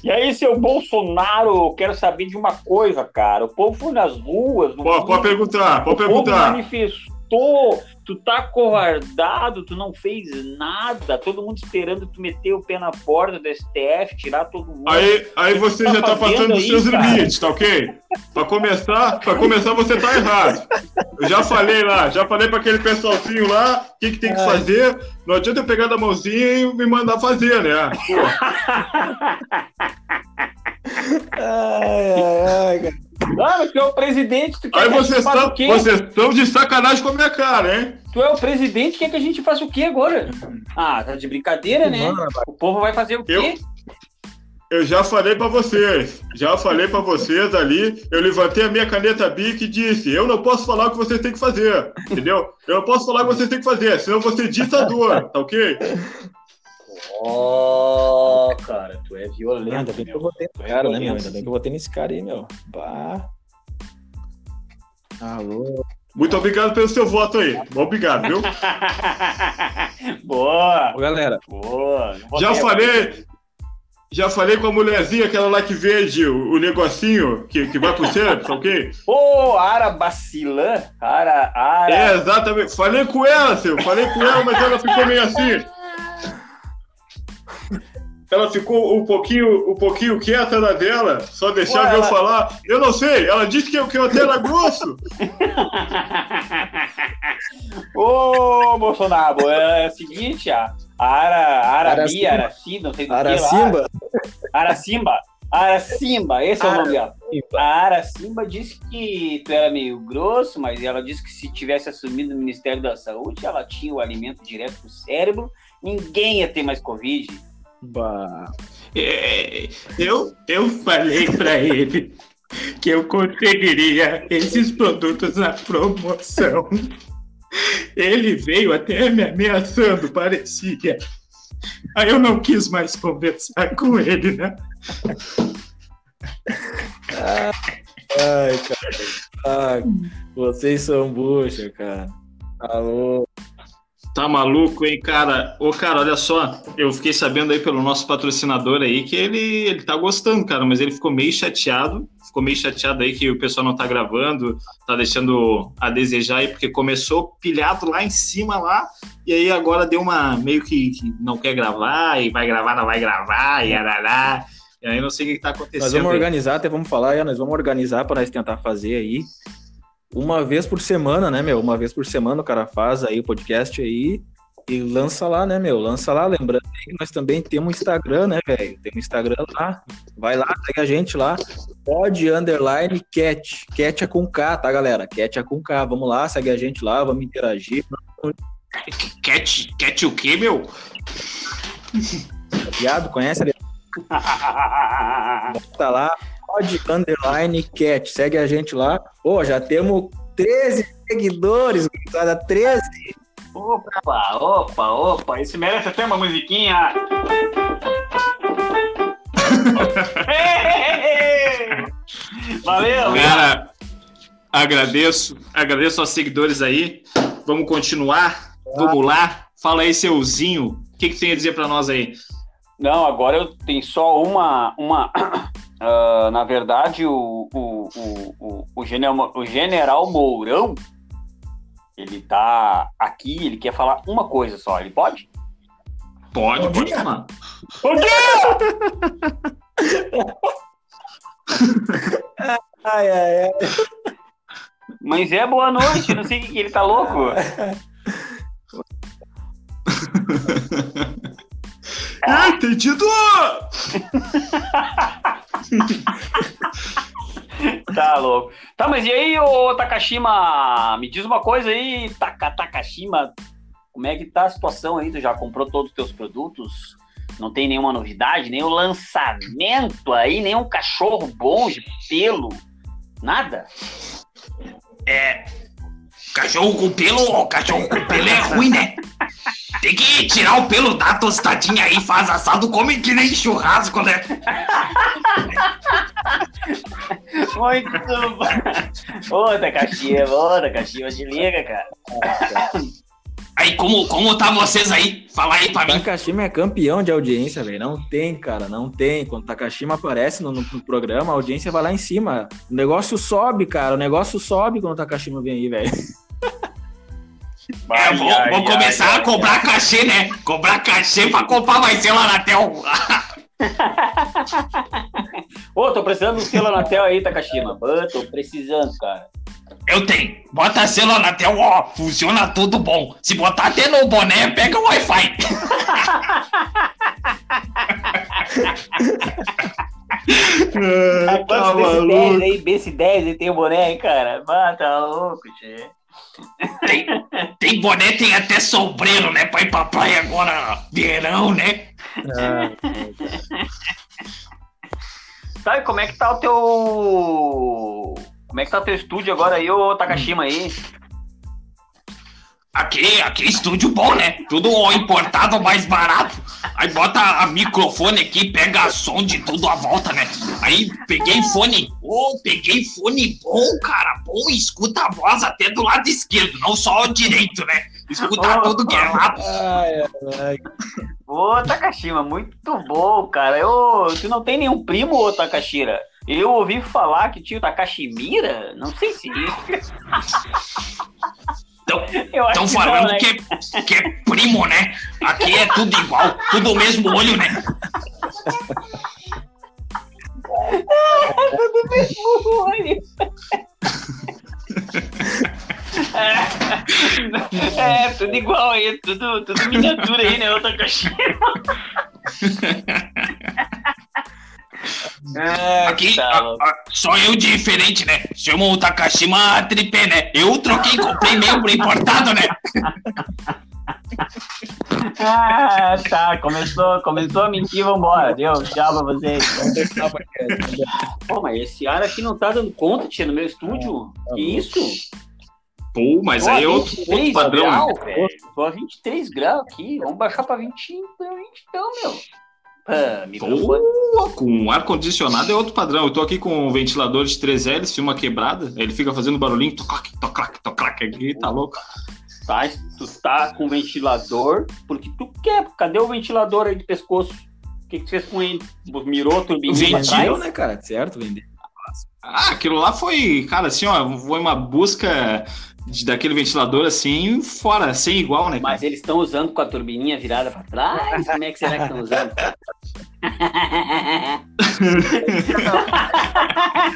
[SPEAKER 4] E aí, seu Bolsonaro, eu quero saber de uma coisa, cara. O povo foi nas ruas. no
[SPEAKER 3] Pode, pode perguntar, pode
[SPEAKER 4] o povo
[SPEAKER 3] perguntar.
[SPEAKER 4] manifestou. Tu tá covardado, tu não fez nada. Todo mundo esperando tu meter o pé na porta do STF, tirar todo mundo.
[SPEAKER 3] Aí, aí você
[SPEAKER 4] tá
[SPEAKER 3] já tá passando dos
[SPEAKER 4] aí,
[SPEAKER 3] seus
[SPEAKER 4] cara?
[SPEAKER 3] limites, tá ok? Pra começar, pra começar você tá errado. Eu já falei lá, já falei pra aquele pessoalzinho lá, o que, que tem que fazer. Não adianta eu pegar da mãozinha e me mandar fazer, né?
[SPEAKER 2] Ai, ai, ai, cara.
[SPEAKER 4] Ah, mas tu é o presidente, tu quer
[SPEAKER 3] Aí
[SPEAKER 4] que a gente
[SPEAKER 3] vocês
[SPEAKER 4] faça
[SPEAKER 3] estão
[SPEAKER 4] o quê?
[SPEAKER 3] vocês estão de sacanagem com a minha cara, hein?
[SPEAKER 4] Tu é o presidente, quer que a gente faça o quê agora? Ah, tá de brincadeira, né?
[SPEAKER 2] Mano,
[SPEAKER 4] O povo vai fazer o quê?
[SPEAKER 3] Eu já falei pra vocês, já falei pra vocês ali, eu levantei a minha caneta Bic e disse, eu não posso falar o que vocês têm que fazer, entendeu? Eu não posso falar o que vocês têm que fazer, senão eu vou ser ditador, tá ok?
[SPEAKER 4] Oh, cara, tu é violento.
[SPEAKER 2] Ainda bem que eu votei
[SPEAKER 4] Tu é
[SPEAKER 2] nesse cara, né, meu? Ainda bem que eu votei nesse cara aí, meu. Bah. Alô.
[SPEAKER 3] Muito obrigado pelo seu voto aí, obrigado, viu?
[SPEAKER 4] boa,
[SPEAKER 2] Ô, galera,
[SPEAKER 4] boa.
[SPEAKER 3] Já falei, já falei com a mulherzinha, aquela lá que vende o, o negocinho que, que vai pro tá ok?
[SPEAKER 4] Ô, Ara Bacilã, Ara, Ara.
[SPEAKER 3] É, exatamente, falei com ela, seu, falei com ela, mas ela ficou meio assim. Ela ficou um pouquinho, um pouquinho quieta na dela, só deixava
[SPEAKER 4] Ué,
[SPEAKER 3] eu
[SPEAKER 4] ela-
[SPEAKER 3] falar. Eu não sei, ela disse que, eu- que eu até era grosso.
[SPEAKER 4] Ô, Bolsonaro, é, o seguinte, a Ara, Arabi,
[SPEAKER 2] Aracimba.
[SPEAKER 4] Araci, não sei do que lá.
[SPEAKER 2] Aracimba.
[SPEAKER 4] Aracimba. Aracimba, esse é o nome dela.
[SPEAKER 2] Aracimba.
[SPEAKER 4] A Aracimba disse que tu era meio grosso, mas ela disse que se tivesse assumido o Ministério da Saúde, ela tinha o alimento direto pro cérebro, ninguém ia ter mais Covid.
[SPEAKER 2] Bah.
[SPEAKER 3] É, eu, eu falei pra ele que eu conseguiria esses produtos na promoção. Ele veio até me ameaçando, parecia. Aí eu não quis mais conversar com ele, né?
[SPEAKER 2] Ai, cara. Ah, vocês são bucha, cara. Alô.
[SPEAKER 3] Tá maluco, hein, cara? Ô, cara, olha só, eu fiquei sabendo aí pelo nosso patrocinador aí que ele, ele tá gostando, cara, mas ele ficou meio chateado, ficou meio chateado aí que o pessoal não tá gravando, tá deixando a desejar aí, porque começou pilhado lá em cima lá, e aí agora deu uma, meio que, que não quer gravar, e vai gravar, não vai gravar, e arará, e aí não sei o que, que tá acontecendo.
[SPEAKER 2] Nós vamos
[SPEAKER 3] aí.
[SPEAKER 2] organizar, até vamos falar, é, nós vamos organizar para nós tentar fazer aí. Uma vez por semana, né, meu? Uma vez por semana o cara faz aí o podcast aí e lança lá, né, meu? Lança lá, lembrando que nós também temos um Instagram, né, velho? Tem um Instagram lá. Vai lá, segue a gente lá. Pod underline cat. Cat é com K, tá, galera? Cat é com K. Vamos lá, segue a gente lá, vamos interagir.
[SPEAKER 3] Cat, cat o quê, meu?
[SPEAKER 2] Viado, conhece ali? Tá lá, pod underline cat. Segue a gente lá. Pô, já temos 13 seguidores, gurizada, 13.
[SPEAKER 4] Opa, opa, opa, isso merece até uma musiquinha. Valeu!
[SPEAKER 3] Galera, agradeço, agradeço aos seguidores aí. Vamos continuar, vamos lá. Fala aí, seuzinho, o que, que tem a dizer pra nós aí?
[SPEAKER 4] Não, agora eu tenho só uma. uma ah, na verdade, o, o, o, o, o, general, o general Mourão, ele tá aqui, ele quer falar uma coisa só. Ele pode?
[SPEAKER 3] Pode, pode falar.
[SPEAKER 2] Ai, ai, ai.
[SPEAKER 4] Mas é boa noite, não sei o que que ele tá louco.
[SPEAKER 3] Ah, entendido!
[SPEAKER 4] Tá louco. Tá, mas e aí, ô Takashima? Me diz uma coisa aí, Taka, Takashima. Como é que tá a situação aí? Tu já comprou todos os teus produtos? Não tem nenhuma novidade, nenhum lançamento aí, nenhum cachorro bom de pelo? Nada?
[SPEAKER 5] É. Cachorro com pelo, cachorro com pelo é ruim, né? Tem que tirar o pelo da tostadinha aí, faz assado, come que nem churrasco, né?
[SPEAKER 4] Muito bom. Ô, Takashima, ô, Takashima, te liga, cara.
[SPEAKER 5] Aí, como, como tá vocês aí? Fala aí pra mim.
[SPEAKER 2] Takashima é campeão de audiência, velho. Não tem, cara, não tem. Quando Takashima aparece no, no- no programa, a audiência vai lá em cima. O negócio sobe, cara. O negócio sobe quando o Takashima vem aí, velho.
[SPEAKER 5] É, vou,
[SPEAKER 4] Ai,
[SPEAKER 5] vou
[SPEAKER 4] ai,
[SPEAKER 5] começar
[SPEAKER 4] ai,
[SPEAKER 5] a cobrar cachê, né? Cobrar cachê pra comprar mais selo Anatel.
[SPEAKER 4] Ô, tô precisando de um selo na tela aí, Takashima. Ô, tô precisando, cara.
[SPEAKER 5] Eu tenho. Bota selo Anatel, ó, funciona tudo bom. Se botar até no boné, pega o Wi-Fi.
[SPEAKER 3] Ah, tá
[SPEAKER 4] Quantos BC10
[SPEAKER 3] maluco.
[SPEAKER 4] aí, BC10 aí tem o boné aí, cara? Ah, tá louco, tchê.
[SPEAKER 5] Tem, tem boné, tem até sombreiro, né? Pra ir pra praia agora, verão, né?
[SPEAKER 4] Sabe como é que tá o teu. Como é que tá o teu estúdio agora aí, ô Takashima aí?
[SPEAKER 5] Aqui, aqui estúdio bom, né? Tudo importado mais barato. Aí bota a microfone aqui, pega som de tudo à volta, né? Aí peguei fone, ô, peguei fone bom, cara, bom, escuta a voz até do lado esquerdo, não só o direito, né? Escuta
[SPEAKER 4] Oh.
[SPEAKER 5] tudo que é lado.
[SPEAKER 2] Ai, ai.
[SPEAKER 4] Ô Takashima, muito bom, cara. Eu, tu não tem nenhum primo, ô Takashira? Eu ouvi falar que tinha o Takashimira? Não sei se.
[SPEAKER 5] Estão
[SPEAKER 4] então
[SPEAKER 5] falando
[SPEAKER 4] né?
[SPEAKER 5] que, é, que é primo, né? Aqui é tudo igual, tudo o mesmo olho, né?
[SPEAKER 4] tudo mesmo olho. É, é, tudo igual aí, tudo, tudo miniatura aí, né? Outra caixinha. Ah,
[SPEAKER 3] Aqui,
[SPEAKER 4] tá
[SPEAKER 3] a- a- só eu diferente, né? Chama o Takashima tripé, né? Eu troquei, comprei membro importado, né?
[SPEAKER 4] Ah, tá. Começou, começou a mentir, vambora. Deu, tchau pra vocês. Pô, mas esse ar aqui não tá dando conta, tia, no meu estúdio. Que isso?
[SPEAKER 3] Pô, mas
[SPEAKER 4] Pô,
[SPEAKER 3] aí é outro,
[SPEAKER 4] 23
[SPEAKER 3] outro padrão, né?
[SPEAKER 4] graus, velho. Tô a 23 graus aqui. Vamos baixar pra 20, pra 20 então, meu. Microfone.
[SPEAKER 3] Pô, com ar-condicionado é outro padrão. Eu tô aqui com um ventilador de 3 hélices, uma quebrada, ele fica fazendo barulhinho, toclac, toclac, toclac, aqui, tá louco.
[SPEAKER 4] Tá, tu tá com ventilador porque tu quer. Cadê o ventilador aí de pescoço? O que, que tu fez com ele? Mirou trás?
[SPEAKER 2] Vendeu, né, cara? Certo, vender.
[SPEAKER 3] Ah, aquilo lá foi, cara, assim, ó, foi uma busca daquele ventilador assim, fora, sem igual, né?
[SPEAKER 4] Mas eles estão usando com a turbininha virada pra trás? Como é que será que estão usando?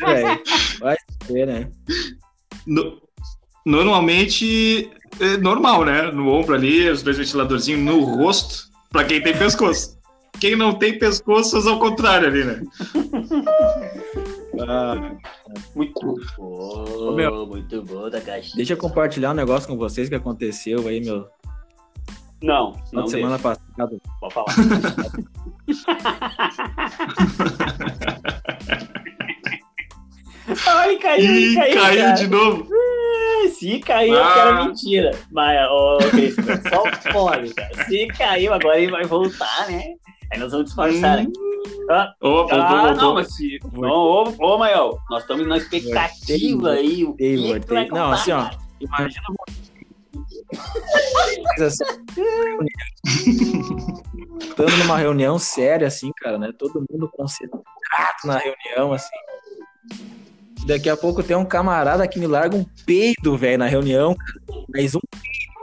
[SPEAKER 2] Velho, vai ser, né?
[SPEAKER 3] No- normalmente é normal, né? No ombro ali, os dois ventiladorzinhos no rosto, pra quem tem pescoço. Quem não tem pescoço, faz ao contrário ali, né?
[SPEAKER 2] Ah,
[SPEAKER 4] Muito bom,
[SPEAKER 2] meu.
[SPEAKER 4] muito bom da caixa.
[SPEAKER 2] deixa eu compartilhar um negócio com vocês que aconteceu aí, meu.
[SPEAKER 4] Não, não
[SPEAKER 2] de semana passada.
[SPEAKER 4] Pode falar. Ai, caiu,
[SPEAKER 3] Ih,
[SPEAKER 4] caiu,
[SPEAKER 3] caiu
[SPEAKER 4] cara.
[SPEAKER 3] de novo.
[SPEAKER 4] Se caiu, é porque era
[SPEAKER 3] Ah.
[SPEAKER 4] mentira. Mas, ô, Cristian, só pode, cara. Se caiu, agora ele vai voltar, né? Aí nós vamos disfarçar. né? Ah,
[SPEAKER 3] Ó, voltou,
[SPEAKER 4] ah,
[SPEAKER 3] voltou.
[SPEAKER 4] não, mas se... Não, ô, ô, Mael, nós estamos na expectativa aí. O que,
[SPEAKER 2] Voltei,
[SPEAKER 4] que tu vai
[SPEAKER 2] voltei. Não,
[SPEAKER 4] contar,
[SPEAKER 2] assim, ó. Imagina você. Estando numa reunião séria, assim, cara, né? Todo mundo concentrado na reunião, assim. Daqui a pouco tem um camarada que me larga um peido, velho, na reunião. Mas um peido,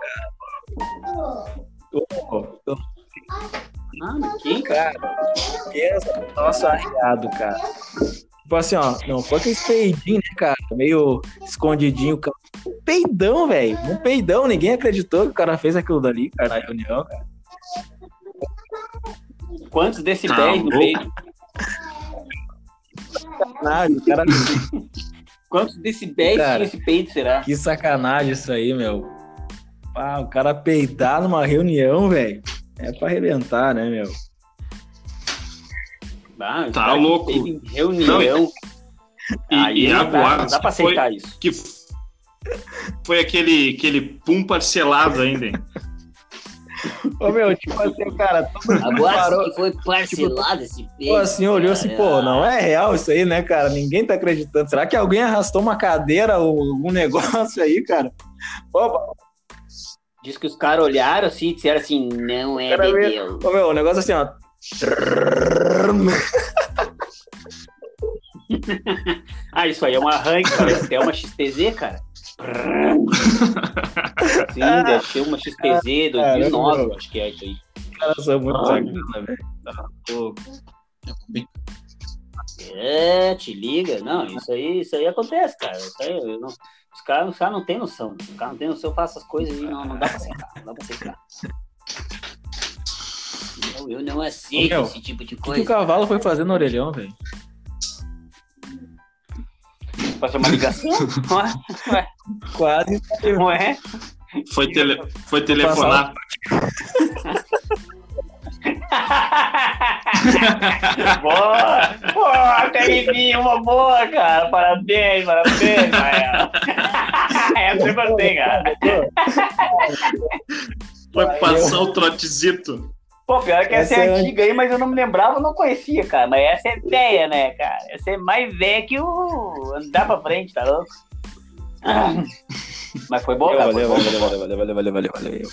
[SPEAKER 2] cara. Ô, eu
[SPEAKER 4] Mas quem,
[SPEAKER 2] cara, pensa, nossa, arriado, cara. Tipo assim, ó, não foi aquele peidinho, né, cara? Meio escondidinho, cara. Um peidão, velho. Um peidão. Ninguém acreditou que o cara fez aquilo dali, cara, na reunião, cara.
[SPEAKER 4] Quantos decibéis no
[SPEAKER 3] louco.
[SPEAKER 4] peito?
[SPEAKER 2] Sacanagem, cara.
[SPEAKER 4] Quantos decibéis
[SPEAKER 2] Cara.
[SPEAKER 4] tinha esse peito, será?
[SPEAKER 2] Que sacanagem isso aí, meu. Ah, o cara peidar numa reunião, velho. É pra arrebentar, né, meu?
[SPEAKER 4] Ah,
[SPEAKER 3] Tá louco.
[SPEAKER 4] reunião.
[SPEAKER 3] E,
[SPEAKER 4] Aí
[SPEAKER 3] e
[SPEAKER 4] não
[SPEAKER 3] a
[SPEAKER 4] dá, não pra
[SPEAKER 3] que foi,
[SPEAKER 4] aceitar isso.
[SPEAKER 3] que foi aquele, aquele pum parcelado ainda, hein?
[SPEAKER 2] Ô, meu, tipo assim, cara, todo mundo
[SPEAKER 4] Agora
[SPEAKER 2] parou.
[SPEAKER 4] que foi parcelado esse peito.
[SPEAKER 2] Pô, assim, olhou assim, pô, não é real isso aí, né, cara? Ninguém tá acreditando. Será que alguém arrastou uma cadeira ou algum negócio aí, cara? Opa,
[SPEAKER 4] Diz que os caras olharam assim e disseram assim, não é
[SPEAKER 2] Cara,
[SPEAKER 4] bebeu.
[SPEAKER 2] ô, meu, o negócio assim, ó.
[SPEAKER 4] Ah, isso aí é uma arranque, parece que é uma XTZ, cara. Sim, deve ser uma XTZ 2009, eu acho que é isso aí.
[SPEAKER 2] Os caras são muito
[SPEAKER 4] Ah.
[SPEAKER 2] sacana, velho. Tá louco.
[SPEAKER 4] É, te liga. Não, isso aí, isso aí acontece, cara. Isso aí, eu não- os caras os caras não têm noção. Os caras não têm noção, faz essas coisas aí, não, não dá pra aceitar. Não dá pra aceitar. Eu, eu não aceito
[SPEAKER 2] Ô, meu,
[SPEAKER 4] esse tipo de
[SPEAKER 2] O que, que
[SPEAKER 4] coisa.
[SPEAKER 2] o cavalo foi fazer no orelhão, velho?
[SPEAKER 4] Fazer uma ligação? Ué, ué,
[SPEAKER 2] Quase.
[SPEAKER 4] ué.
[SPEAKER 3] Foi, tele, foi telefonar.
[SPEAKER 4] boa! Boa, Caribinho, uma boa, cara. Parabéns, parabéns, Mael.
[SPEAKER 3] Foi passar o trotezito.
[SPEAKER 4] Pô, pior que essa,
[SPEAKER 2] Essa
[SPEAKER 4] é
[SPEAKER 2] é
[SPEAKER 4] antiga aí, mas eu não me lembrava, eu não conhecia, cara. Mas essa é velha, né, cara? Essa é mais velha que o andar pra frente, tá louco? Mas foi bom, cara.
[SPEAKER 2] Valeu, valeu, valeu, valeu, valeu, valeu, valeu,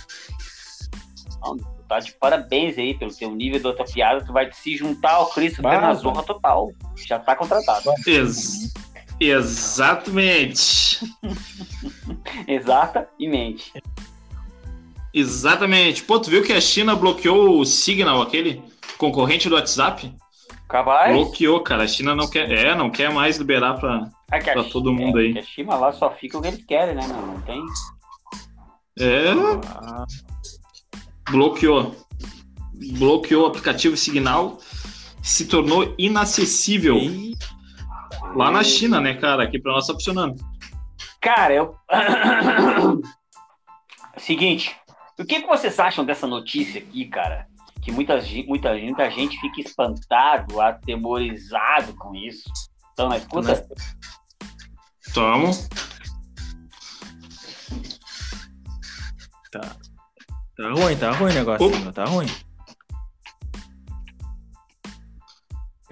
[SPEAKER 4] tu tá de parabéns aí pelo teu nível da outra piada. Tu vai se juntar ao Cristo na zorra total. Já tá contratado.
[SPEAKER 3] Ex- exatamente.
[SPEAKER 4] Exata e mente.
[SPEAKER 3] Exatamente. Pô, tu viu que a China bloqueou o Signal, aquele concorrente do WhatsApp?
[SPEAKER 4] Capaz?
[SPEAKER 3] Bloqueou, cara. A China não quer, é, não quer mais liberar pra.
[SPEAKER 4] É
[SPEAKER 3] pra
[SPEAKER 4] Chi-
[SPEAKER 3] todo mundo
[SPEAKER 4] é,
[SPEAKER 3] aí.
[SPEAKER 4] que a China lá só fica o que eles querem, né, meu? Não tem.
[SPEAKER 3] É,
[SPEAKER 2] Ah,
[SPEAKER 3] bloqueou. Bloqueou o aplicativo Signal, se tornou inacessível
[SPEAKER 2] e-
[SPEAKER 3] lá na China, né, cara? Aqui pra nós tá funcionando.
[SPEAKER 4] Cara, eu. Seguinte, o que, que vocês acham dessa notícia aqui, cara? Que muita, muita, muita gente fica espantado, atemorizado com isso. Então, na escuta?
[SPEAKER 3] Tamo.
[SPEAKER 2] Tá ruim, tá ruim o negócio,
[SPEAKER 3] Opa.
[SPEAKER 2] tá ruim.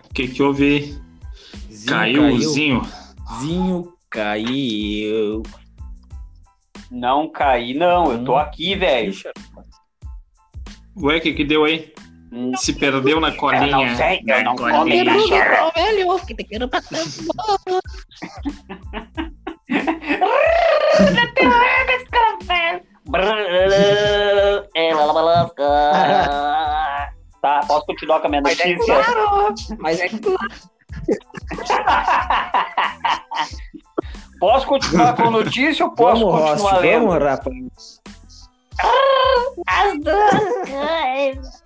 [SPEAKER 3] O que que houve aí?
[SPEAKER 2] Zinho
[SPEAKER 3] Caiu o Zinho.
[SPEAKER 2] Zinho caiu.
[SPEAKER 4] Não caí, não. Eu tô aqui, velho.
[SPEAKER 3] Ué, o que que deu aí?
[SPEAKER 4] Hum,
[SPEAKER 3] Se perdeu na
[SPEAKER 4] Eu
[SPEAKER 3] colinha.
[SPEAKER 4] não sei, eu não
[SPEAKER 3] colinha.
[SPEAKER 4] come cachorro. Tá, posso continuar com a minha notícia?
[SPEAKER 6] Mas é claro.
[SPEAKER 4] Posso continuar com a notícia ou posso
[SPEAKER 2] Vamos,
[SPEAKER 4] continuar lendo?
[SPEAKER 2] vamos, rapaz.
[SPEAKER 6] As duas coisas.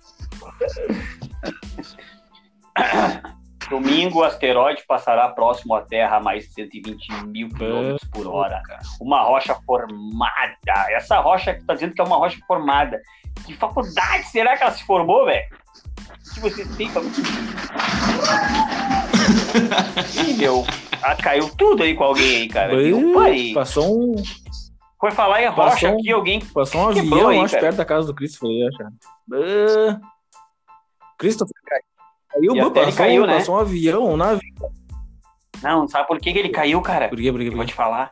[SPEAKER 4] Domingo, o asteroide passará próximo à Terra a mais de 120 mil quilômetros por hora. Uma rocha formada. Essa rocha que tá dizendo que é uma rocha formada. Que faculdade será que ela se formou, velho? O que vocês têm pra... Ih, meu. Ah, caiu tudo aí com alguém aí, cara. Parei.
[SPEAKER 2] Passou um,
[SPEAKER 4] Foi falar em rocha
[SPEAKER 2] Passou um-
[SPEAKER 4] aqui, alguém.
[SPEAKER 2] passou um avião,
[SPEAKER 4] aí,
[SPEAKER 2] acho,
[SPEAKER 4] cara.
[SPEAKER 2] perto da casa do Christopher aí, acho. Ah, Christopher caiu. Caiu, passou,
[SPEAKER 4] caiu,
[SPEAKER 2] um-
[SPEAKER 4] né?
[SPEAKER 2] passou um avião, um navio.
[SPEAKER 4] Não, sabe por que, que ele caiu, cara?
[SPEAKER 2] Por quê, por quê, por
[SPEAKER 4] vou
[SPEAKER 2] quê?
[SPEAKER 4] te falar.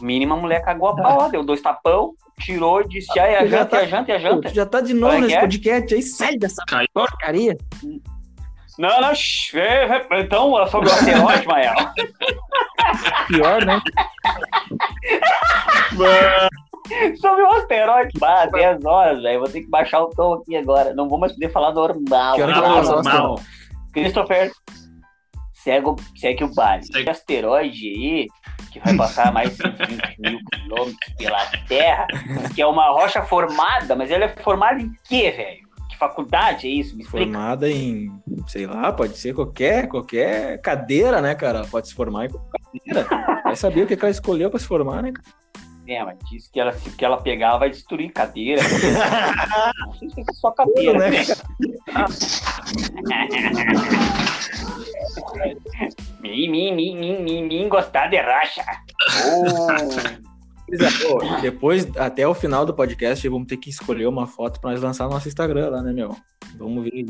[SPEAKER 4] No mínimo, a mulher cagou a pau, deu dois tapão, tirou e disse: ai, a
[SPEAKER 2] Já
[SPEAKER 4] janta,
[SPEAKER 2] tá-
[SPEAKER 4] a janta, a janta.
[SPEAKER 2] tu já tá de novo
[SPEAKER 4] é
[SPEAKER 2] nesse
[SPEAKER 4] é?
[SPEAKER 2] podcast aí, sai dessa
[SPEAKER 3] Caiu.
[SPEAKER 2] porcaria.
[SPEAKER 4] Não, não, vê, vê, então, é sobre o asteroide, Mael.
[SPEAKER 2] Pior, né?
[SPEAKER 4] sobre o asteroide. Bah, 10 horas, velho. Vou ter que baixar o tom aqui agora. Não vou mais poder falar normal.
[SPEAKER 2] Que hora que
[SPEAKER 3] normal.
[SPEAKER 2] asteroide?
[SPEAKER 4] Christopher, segue, o- segue o baile.
[SPEAKER 3] Segue.
[SPEAKER 4] Esse asteroide aí, que vai passar mais de 120 mil quilômetros pela Terra, que é uma rocha formada, mas ela é formada em quê, velho? Faculdade é isso? Me explica.
[SPEAKER 2] Formada em, sei lá, pode ser qualquer, qualquer cadeira, né, cara? Pode se formar em qualquer cadeira. Vai saber o que que ela escolheu pra se formar, né, cara?
[SPEAKER 4] É, mas disse que ela, que ela pegar, ela vai destruir cadeira. Não sei se ser só cadeira,
[SPEAKER 2] né,
[SPEAKER 4] né? Mim, mim, mim, mim, mim, mim, gostar de racha. Oh.
[SPEAKER 2] É, pô, depois, até o final do podcast, vamos ter que escolher uma foto pra nós lançar no nosso Instagram lá, né, meu? Vamos ver.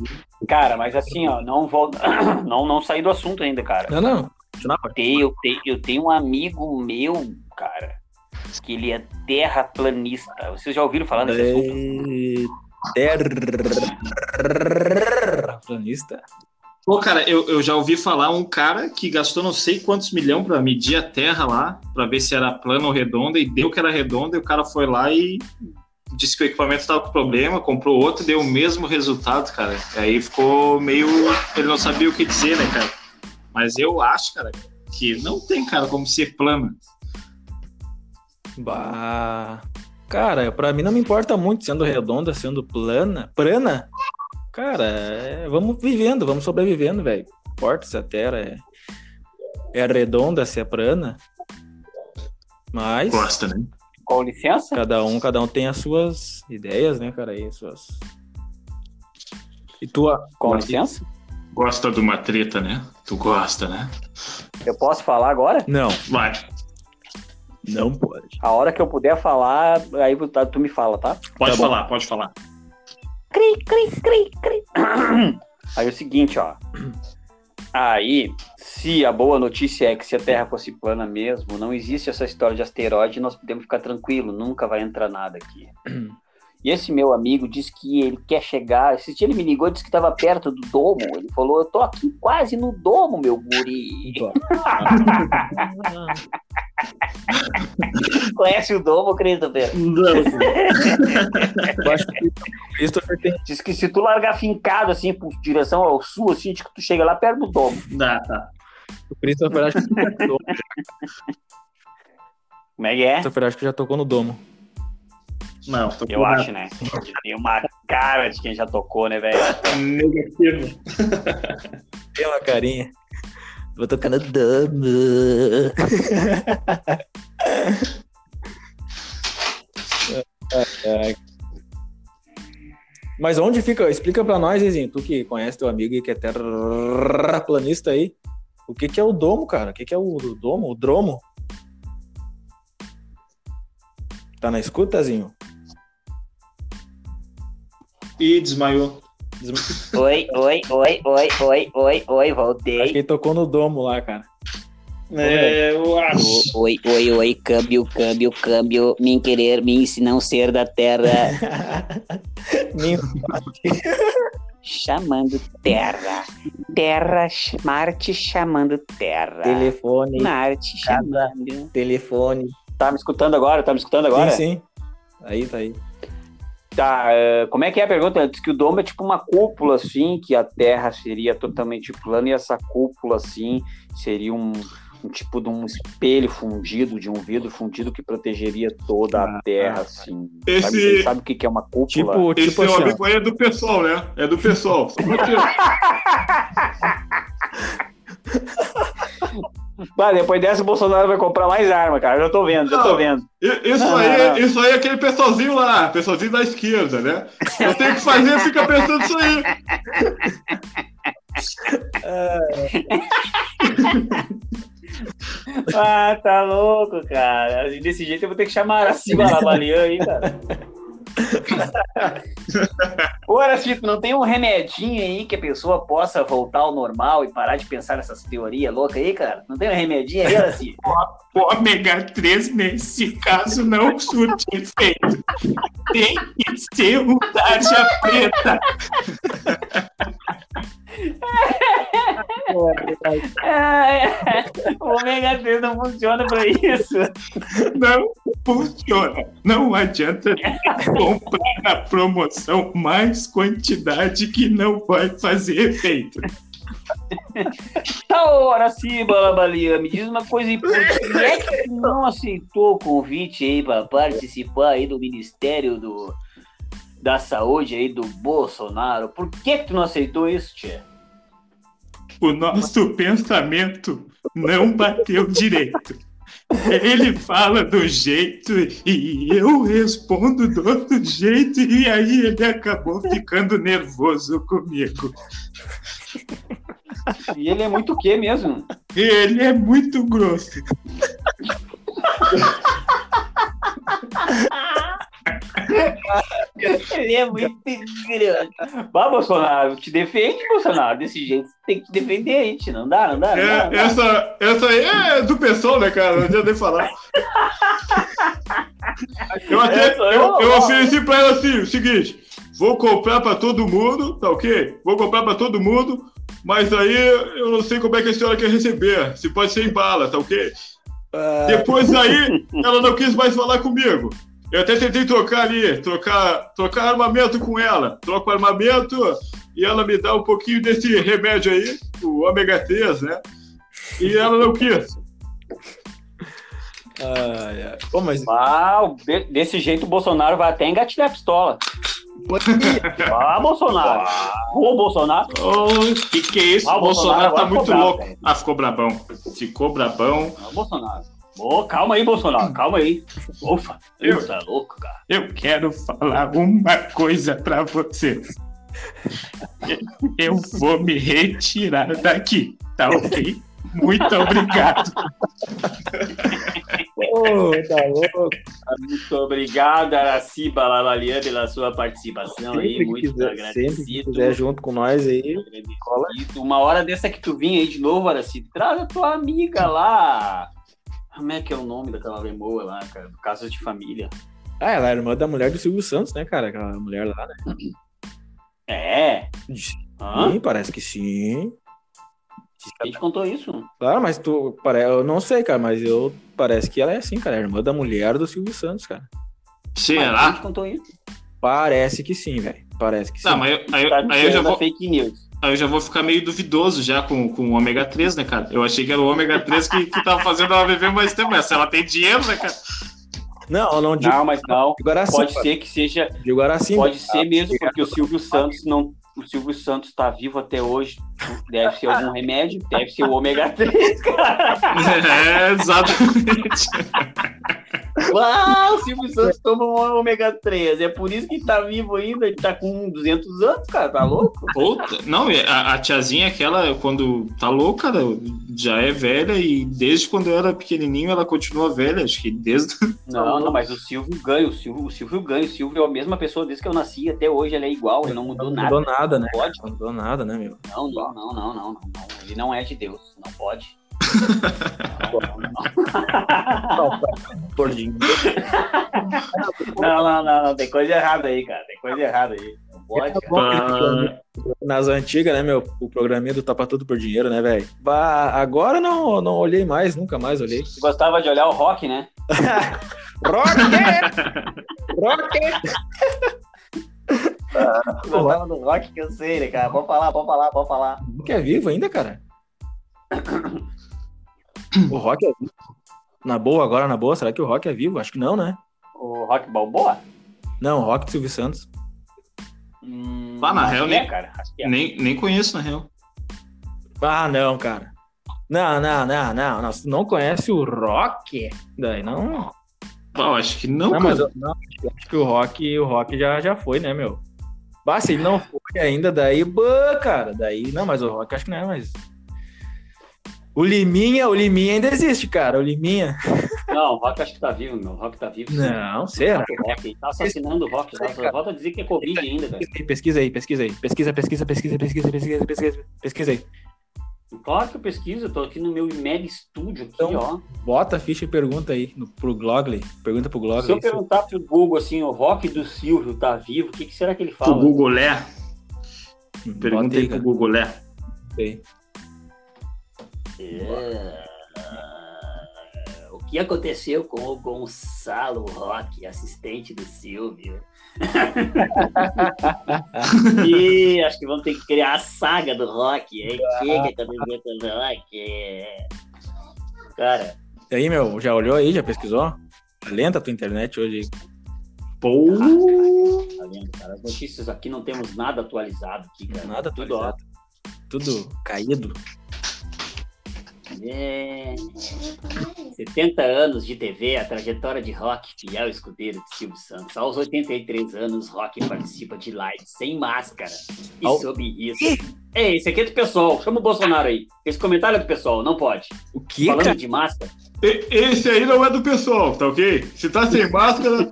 [SPEAKER 4] Cara, mas assim, ó, não vou. Não, não saí do assunto ainda, cara.
[SPEAKER 2] Não, não. Pode.
[SPEAKER 4] Tenho- Eu, tenho, eu tenho um amigo meu, cara, que ele é terraplanista. Vocês já ouviram falar nesse assunto?
[SPEAKER 2] Terraplanista.
[SPEAKER 3] Pô, cara, eu, eu já ouvi falar um cara que gastou não sei quantos milhões pra medir a Terra lá, pra ver se era plana ou redonda, e deu que era redonda, e o cara foi lá e disse que o equipamento tava com problema, comprou outro, deu o mesmo resultado, cara. Aí ficou meio. Ele não sabia o que dizer, né, cara? Mas eu acho, cara, que não tem, cara, como ser plana.
[SPEAKER 2] Bah. Cara, pra mim não me importa muito sendo redonda, sendo plana. Plana? Cara, é, vamos vivendo, vamos sobrevivendo, velho. Não importa se a terra é, é redonda, se é plana. Mas
[SPEAKER 3] Gosta, né?
[SPEAKER 4] Com licença?
[SPEAKER 2] cada um, cada um tem as suas ideias, né, cara? E suas... E tua.
[SPEAKER 4] Com licença?
[SPEAKER 3] Gosta de uma treta, né? Tu gosta, né?
[SPEAKER 4] Eu posso falar agora?
[SPEAKER 2] Não,
[SPEAKER 3] Vai.
[SPEAKER 2] não pode.
[SPEAKER 4] A hora que eu puder falar, aí tu, tu me fala, tá?
[SPEAKER 3] Pode
[SPEAKER 2] Tá bom.
[SPEAKER 3] falar, pode falar.
[SPEAKER 6] Cri, cri, cri, cri.
[SPEAKER 4] Aí é o seguinte, ó. Aí, se a boa notícia é que se a Terra fosse plana mesmo, não existe essa história de asteroide, nós podemos ficar tranquilo, nunca vai entrar nada aqui. E esse meu amigo disse que ele quer chegar. Esse dia ele me ligou e disse que estava perto do domo. Ele falou: Eu tô aqui quase no domo, meu guri. Conhece o domo, Christopher?
[SPEAKER 2] Eu acho que Christopher tem.
[SPEAKER 4] Diz que se tu largar fincado assim, por direção ao sul, assim, diz que tu chega lá perto do domo.
[SPEAKER 3] Dá, tá.
[SPEAKER 2] O Christopher acho que,
[SPEAKER 4] Como é que é?
[SPEAKER 2] Christopher acho que já tocou no domo.
[SPEAKER 7] Não, tô
[SPEAKER 4] Eu acho, né? Tem uma cara de quem já tocou, né, velho?
[SPEAKER 7] negativo.
[SPEAKER 2] Tem uma carinha. Vou tocar no dama. Mas onde fica? Explica pra nós, Zezinho, tu que conhece teu amigo e que é terraplanista aí. O que que é o domo, cara? O que que é o domo? O dromo? Tá na escuta, Zinho?
[SPEAKER 7] Ih, desmaiou.
[SPEAKER 4] Oi, oi, oi, oi, oi, oi, oi,
[SPEAKER 2] Acho
[SPEAKER 4] voltei.
[SPEAKER 2] que ele tocou no domo lá, cara.
[SPEAKER 7] É, eu acho.
[SPEAKER 1] Oi, oi, oi, câmbio, câmbio, câmbio, me querer, me se não ser da terra,
[SPEAKER 2] Minho.
[SPEAKER 1] chamando terra. Terra, Marte chamando terra.
[SPEAKER 2] telefone,
[SPEAKER 1] Marte chamando.
[SPEAKER 2] telefone.
[SPEAKER 4] Tá me escutando agora? Tá me escutando agora?
[SPEAKER 2] Sim, sim. Aí, tá aí.
[SPEAKER 4] Tá, eh, como é que é a pergunta? Diz que o domo é tipo uma cúpula, assim, que a Terra seria totalmente plana e essa cúpula, assim, seria um, um tipo de um espelho fundido, de um vidro fundido que protegeria toda a Terra, assim.
[SPEAKER 8] Esse-
[SPEAKER 4] Sabe, vocês sabem o que que é uma cúpula?
[SPEAKER 2] Tipo,
[SPEAKER 8] Esse
[SPEAKER 2] tipo assim, ó.
[SPEAKER 8] amigo aí é do pessoal, né? É do pessoal.
[SPEAKER 4] Bah, depois dessa o Bolsonaro vai comprar mais arma, cara. Eu já tô vendo, já tô
[SPEAKER 8] Não.
[SPEAKER 4] vendo.
[SPEAKER 8] Isso,
[SPEAKER 4] Não,
[SPEAKER 8] aí,
[SPEAKER 4] não, não.
[SPEAKER 8] isso aí é aquele pessoalzinho lá, pessoalzinho da esquerda, né? Eu tenho que fazer, fica pensando isso aí.
[SPEAKER 4] Ah, tá louco, cara. Desse jeito eu vou ter que chamar a Araci Balabalian aí, cara. Ô, Aracito, não tem um remedinho aí que a pessoa possa voltar ao normal e parar de pensar nessas teorias loucas aí, cara? Não tem um remedinho aí, Araci?
[SPEAKER 3] O ômega 3, nesse caso, não surte efeito. Tem que ser um tarja preta.
[SPEAKER 4] É, o ômega 3 não funciona pra isso.
[SPEAKER 3] Não funciona. Não adianta comprar na promoção mais quantidade que não vai fazer efeito.
[SPEAKER 4] Tá, ô, Araci Balabalian, me diz uma coisa importante. Quem é que não aceitou o convite aí pra participar aí do Ministério do, da Saúde aí do Bolsonaro? Por que que tu não aceitou isso, tia?
[SPEAKER 3] O nosso pensamento não bateu direito. Ele fala do jeito e eu respondo do outro jeito, e aí ele acabou ficando nervoso comigo.
[SPEAKER 4] E ele é muito o quê mesmo?
[SPEAKER 3] Ele é muito grosso.
[SPEAKER 4] Ele é muito grande. Vá, Bolsonaro, te defende, Bolsonaro. Desse jeito você tem que te defender a gente. Não dá, não dá. Não
[SPEAKER 8] É,
[SPEAKER 4] dá.
[SPEAKER 8] essa, essa aí é do pessoal, né, cara? Não adianta nem falar. Eu, até,
[SPEAKER 4] aí,
[SPEAKER 8] eu, eu ofereci pra ela assim: o seguinte, vou comprar pra todo mundo, tá ok? Vou comprar pra todo mundo, mas aí eu não sei como é que a senhora quer receber. Se pode ser em bala, tá ok? Depois aí, ela não quis mais falar comigo. Eu até tentei trocar ali, trocar, trocar armamento com ela. Troco armamento e ela me dá um pouquinho desse remédio aí, o ômega 3, né? E ela não quis.
[SPEAKER 2] Ai, ai. Pô, mas
[SPEAKER 4] Ah, de- desse jeito o Bolsonaro vai até engatilhar a pistola. Ah, Bolsonaro. Ô, Bolsonaro.
[SPEAKER 3] O que, que é isso?
[SPEAKER 4] Ah,
[SPEAKER 3] o Bolsonaro
[SPEAKER 4] Bolsonaro
[SPEAKER 3] tá muito louco.
[SPEAKER 4] velho.
[SPEAKER 3] Ah, ficou brabão. Ficou brabão.
[SPEAKER 4] Ah, Bolsonaro. Ô, calma aí, Bolsonaro. Calma aí. Ufa,
[SPEAKER 3] Eu-
[SPEAKER 4] tá louco, cara.
[SPEAKER 3] Eu quero falar uma coisa pra vocês. Eu vou me retirar daqui, tá ok? Muito obrigado.
[SPEAKER 2] Ô, tá louco.
[SPEAKER 4] Muito obrigado, Araci Balalalian, pela sua participação aí.
[SPEAKER 2] Sempre que
[SPEAKER 4] Muito
[SPEAKER 2] quiser, sempre que
[SPEAKER 4] agradecido.
[SPEAKER 2] quiser junto com nós aí.
[SPEAKER 4] Agradecido. Uma hora dessa que tu vinha aí de novo, Araci, traz a tua amiga lá. Como é que é o nome daquela lemoa lá, cara? Do Casas de Família.
[SPEAKER 2] Ah, ela é irmã da mulher do Silvio Santos, né, cara? Aquela mulher lá, né?
[SPEAKER 4] É. Hã?
[SPEAKER 2] Sim, parece que sim.
[SPEAKER 4] Quem te contou isso?
[SPEAKER 2] Claro, mas tu. Pare... Eu não sei, cara, mas eu. Parece que ela é assim, cara. É irmã da mulher do Silvio Santos, cara.
[SPEAKER 4] Mas Quem
[SPEAKER 3] Será?
[SPEAKER 4] te contou isso?
[SPEAKER 2] Parece que sim, velho. Parece que sim.
[SPEAKER 3] Tá, mas eu- aí,
[SPEAKER 4] Tá
[SPEAKER 3] aí eu já
[SPEAKER 4] a
[SPEAKER 3] vou,
[SPEAKER 4] fake news.
[SPEAKER 3] Aí eu já vou ficar meio duvidoso já com, com o ômega 3, né, cara? Eu achei que era o ômega 3 que, que tava fazendo ela viver mais tempo, mas se ela tem dinheiro, né, cara?
[SPEAKER 2] Não, eu não digo,
[SPEAKER 4] Não, mas não. Pode
[SPEAKER 2] cara.
[SPEAKER 4] ser que seja.
[SPEAKER 2] Digo Araci,
[SPEAKER 4] Pode
[SPEAKER 2] mas-
[SPEAKER 4] ser mesmo, porque o Silvio Santos não. O Silvio Santos tá vivo até hoje. Deve ser algum remédio, deve ser o ômega 3, cara.
[SPEAKER 3] É, exatamente.
[SPEAKER 4] Uau, o Silvio Santos toma um ômega 3. É por isso que tá vivo ainda. Ele tá com 200 anos, cara. Tá louco?
[SPEAKER 3] Puta, não, a, a tiazinha aquela, quando tá louca, cara, já é velha e desde quando eu era pequenininho ela continua velha, acho que desde...
[SPEAKER 4] Não, não, mas o Silvio ganha. O Silvio, o Silvio ganha. O Silvio é a mesma pessoa desde que eu nasci. Até hoje ele é igual. Ele não mudou
[SPEAKER 2] Não
[SPEAKER 4] nada.
[SPEAKER 2] mudou nada, né?
[SPEAKER 4] Pode?
[SPEAKER 2] Não mudou nada, né, meu?
[SPEAKER 4] Não, não, não, não, não, não, não. Ele não é de Deus. Não pode. Não, não, não.
[SPEAKER 2] Gordinho.
[SPEAKER 4] Não, não, não, não, tem coisa errada aí, cara. Tem coisa errada aí. Não pode, cara.
[SPEAKER 3] Ah,
[SPEAKER 2] Nas antigas, né, meu? O programinha do Tapa Tudo por Dinheiro, né, velho? Bah, Agora não, não olhei mais, nunca mais olhei.
[SPEAKER 4] Você gostava de olhar o rock, né?
[SPEAKER 2] Rocket! Rocket!
[SPEAKER 4] Gostava do rock que eu sei, né, cara? Pode falar, pode falar, pode falar.
[SPEAKER 2] Que é vivo ainda, cara? O Rock é vivo. Na boa, agora na boa, será que o Rock é vivo? Acho que não, né?
[SPEAKER 4] O Rock Balboa?
[SPEAKER 2] Não, o Rock do Silvio Santos.
[SPEAKER 4] Hum,
[SPEAKER 3] Ah, na real,
[SPEAKER 4] é,
[SPEAKER 3] nem-
[SPEAKER 4] cara. Acho que é.
[SPEAKER 3] nem, nem conheço, na real.
[SPEAKER 2] Ah, não, cara. Não, não, não, não. não. Não conhece o Rock, daí não.
[SPEAKER 3] Ah, eu acho que não,
[SPEAKER 2] Não,
[SPEAKER 3] cara.
[SPEAKER 2] mas eu, não, acho que o Rock, o Rock já, já foi, né, meu? Bah, se ele não foi ainda, daí, bah, cara. Daí, não, mas o Rock acho que não é, mas. O Liminha, o Liminha ainda existe, cara. O Liminha.
[SPEAKER 4] Não, o Rock acho que tá vivo, meu. O Rock tá vivo. sim.
[SPEAKER 2] Não, será?
[SPEAKER 4] O Rock, ele tá assassinando o Rock. Tá? Volta a dizer que é Covid ainda, velho.
[SPEAKER 2] Pesquisa aí, pesquisa aí. Pesquisa, pesquisa, pesquisa, pesquisa, pesquisa, pesquisa, pesquisa aí.
[SPEAKER 4] Claro que eu pesquiso, eu tô aqui no meu mega estúdio aqui,
[SPEAKER 2] Então,
[SPEAKER 4] ó.
[SPEAKER 2] Bota a ficha e pergunta aí no, pro Glogley. Pergunta pro
[SPEAKER 4] Se eu
[SPEAKER 2] Glogley.
[SPEAKER 4] perguntar pro Google assim, o Rock do Silvio tá vivo, o que, que será que ele
[SPEAKER 3] Pro
[SPEAKER 4] fala?
[SPEAKER 3] Google é.
[SPEAKER 2] Bota
[SPEAKER 3] Perguntei
[SPEAKER 2] aí,
[SPEAKER 3] pro. Google é.
[SPEAKER 2] Aí.
[SPEAKER 4] É. O que aconteceu com o Gonçalo Roque, assistente do Silvio? e acho que vamos ter que criar a saga do Rock, hein? Aconteceu com o Rock? Cara,
[SPEAKER 2] E aí, meu, já olhou aí? Já pesquisou? Lenta a tua internet hoje.
[SPEAKER 3] Pô,
[SPEAKER 4] tá vendo, cara? As notícias aqui não temos nada atualizado aqui, cara.
[SPEAKER 2] Nada
[SPEAKER 4] Tudo,
[SPEAKER 2] atualizado. Tudo caído.
[SPEAKER 4] É... 70 anos de TV, a trajetória de Rock, fiel escudeiro de Silvio Santos. Aos 83 anos, Rock participa de live sem máscara e
[SPEAKER 2] Ao-
[SPEAKER 4] sob risco. Ei, esse aqui é do pessoal. Chama o Bolsonaro aí. Esse comentário é do pessoal, não pode.
[SPEAKER 2] O que,
[SPEAKER 4] Falando
[SPEAKER 2] cara?
[SPEAKER 4] de máscara,
[SPEAKER 9] E- Esse aí não é do pessoal, tá ok? Se tá sem máscara,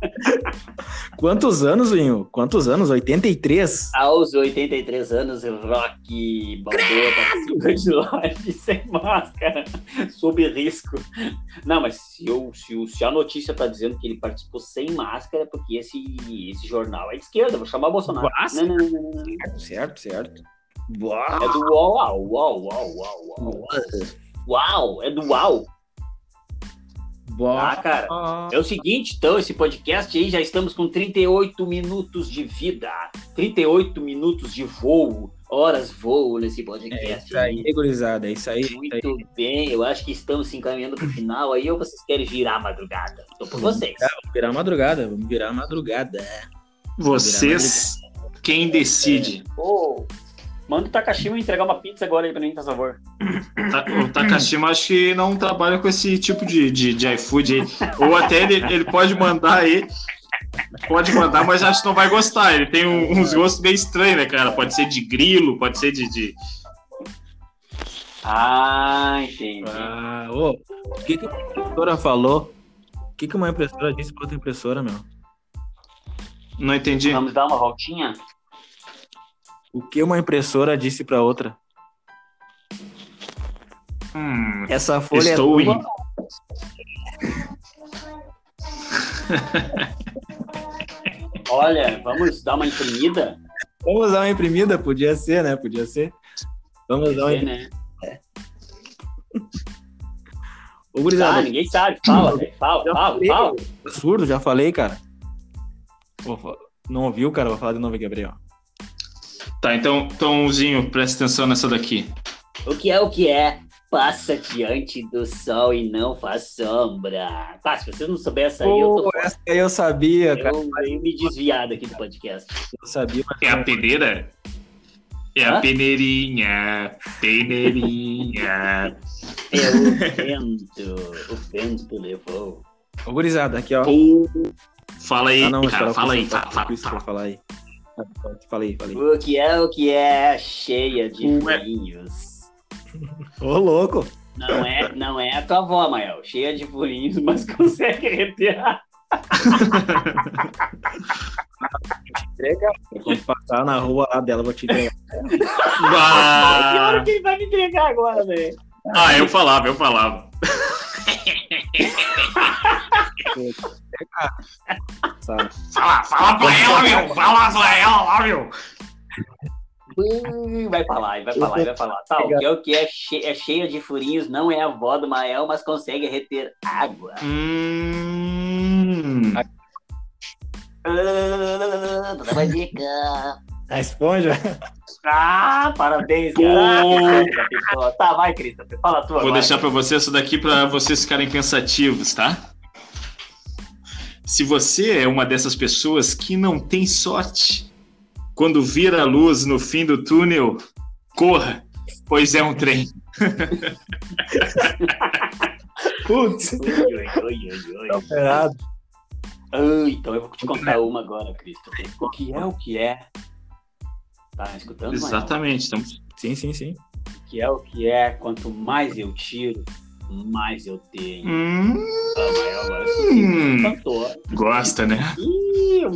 [SPEAKER 2] Quantos anos, Vinho? Quantos anos? 83?
[SPEAKER 4] aos 83 anos, Rock Balboa de live sem máscara, sob risco. Não, mas se, eu, se, se a notícia tá dizendo que ele participou sem máscara, é porque esse, esse jornal é de esquerda, vou chamar o Bolsonaro. Não, não, não, não.
[SPEAKER 2] Certo, certo.
[SPEAKER 4] É do UOL, uau, uau, uau, uau, uau. Uau, é do Ah, cara. É o seguinte, então, esse podcast aí, já estamos com 38 minutos de vida, 38 minutos de voo, horas voo nesse
[SPEAKER 2] É
[SPEAKER 4] podcast.
[SPEAKER 2] isso aí, gurizada. É isso aí. é isso aí.
[SPEAKER 4] Muito bem, eu acho que estamos se encaminhando para o final aí, ou vocês querem virar a madrugada? Tô por vocês.
[SPEAKER 2] Vamos virar madrugada. Vamos virar madrugada.
[SPEAKER 3] vocês, quem decide?
[SPEAKER 4] Ô, manda o Takashima entregar uma pizza agora aí pra mim, por favor.
[SPEAKER 3] O Takashima acho que não trabalha com esse tipo de, de, de iFood aí. Ou até ele, ele pode mandar aí. Pode mandar, mas acho que não vai gostar. Ele tem um- uns gostos meio estranhos, né, cara? Pode ser de grilo, pode ser de. de...
[SPEAKER 4] Ah, entendi.
[SPEAKER 2] Ah, ô, o que, que uma impressora falou? O que, que uma impressora disse pra outra impressora, meu?
[SPEAKER 3] Não entendi.
[SPEAKER 4] Vamos dar uma voltinha?
[SPEAKER 2] O que uma impressora disse pra outra?
[SPEAKER 3] Hum,
[SPEAKER 2] Essa folha
[SPEAKER 3] estou
[SPEAKER 2] é tua.
[SPEAKER 4] Olha, vamos dar uma imprimida?
[SPEAKER 2] Vamos dar uma imprimida? Podia ser, né? Podia ser. Vamos dar uma imprimida.
[SPEAKER 4] né?
[SPEAKER 2] Ô, gurizada,
[SPEAKER 4] Ah, ninguém sabe. Fala, velho. Fala,
[SPEAKER 2] Já
[SPEAKER 4] fala,
[SPEAKER 2] falei.
[SPEAKER 4] fala.
[SPEAKER 2] surdo, já falei, cara. Não ouviu, cara? Vou falar de novo aqui, Gabriel.
[SPEAKER 3] Tá, então, Tomzinho, presta atenção nessa daqui.
[SPEAKER 4] O que é o que é?
[SPEAKER 1] Passa diante do sol e não faz sombra. Pá, se vocês não souberem essa aí, eu tô
[SPEAKER 2] essa aí eu sabia, cara.
[SPEAKER 1] eu, eu me desviado aqui do podcast.
[SPEAKER 2] Eu sabia, mas
[SPEAKER 3] É a peneira? É
[SPEAKER 1] Hã?
[SPEAKER 3] a peneirinha, peneirinha.
[SPEAKER 1] É o vento. O vento levou.
[SPEAKER 2] Ô, gurizada, aqui, ó.
[SPEAKER 3] Fala aí,
[SPEAKER 2] Ah, não,
[SPEAKER 3] cara, fala aí,
[SPEAKER 2] fala,
[SPEAKER 3] fala, fala, fala.
[SPEAKER 2] aí. Fala aí.
[SPEAKER 1] O que é o que é cheia de furinhos.
[SPEAKER 2] Ô, louco.
[SPEAKER 1] Não é, não é a tua avó, Mael. Cheia de furinhos, mas consegue reter.
[SPEAKER 2] Entrega. Quando passar na rua lá dela, vou te entregar.
[SPEAKER 1] Que hora que ele vai me entregar agora, velho?
[SPEAKER 3] Ah, eu falava, eu falava. Fala, fala pra ela, meu. Fala pra ela lá, meu.
[SPEAKER 1] Vai falar, vai falar, vai falar. Tá, o que é o que é, che- é cheia de furinhos, não é a avó do Mael, mas consegue reter água.
[SPEAKER 3] Hum.
[SPEAKER 1] Ah, Dá uma dica.
[SPEAKER 2] A esponja?
[SPEAKER 1] Ah, parabéns, cara. Tá, vai, Christopher, fala a tua
[SPEAKER 3] Vou
[SPEAKER 1] agora.
[SPEAKER 3] deixar pra você isso daqui pra vocês ficarem pensativos, tá? Se você é uma dessas pessoas que não tem sorte, quando vir a luz no fim do túnel, corra, pois é um trem.
[SPEAKER 2] Putz,
[SPEAKER 1] Ui, ui, ui, ui, ui.
[SPEAKER 2] errado.
[SPEAKER 1] Ah, então eu vou te contar uma agora, Christopher. O que é o que é? Tá escutando?
[SPEAKER 3] Exatamente. Estamos...
[SPEAKER 2] Sim, sim, sim.
[SPEAKER 1] Que é o que é? Quanto mais eu tiro, mais eu tenho.
[SPEAKER 3] Hum,
[SPEAKER 1] Ah, Mael, agora você
[SPEAKER 3] Hum.
[SPEAKER 1] cantor.
[SPEAKER 3] gosta, né?
[SPEAKER 1] Ih, o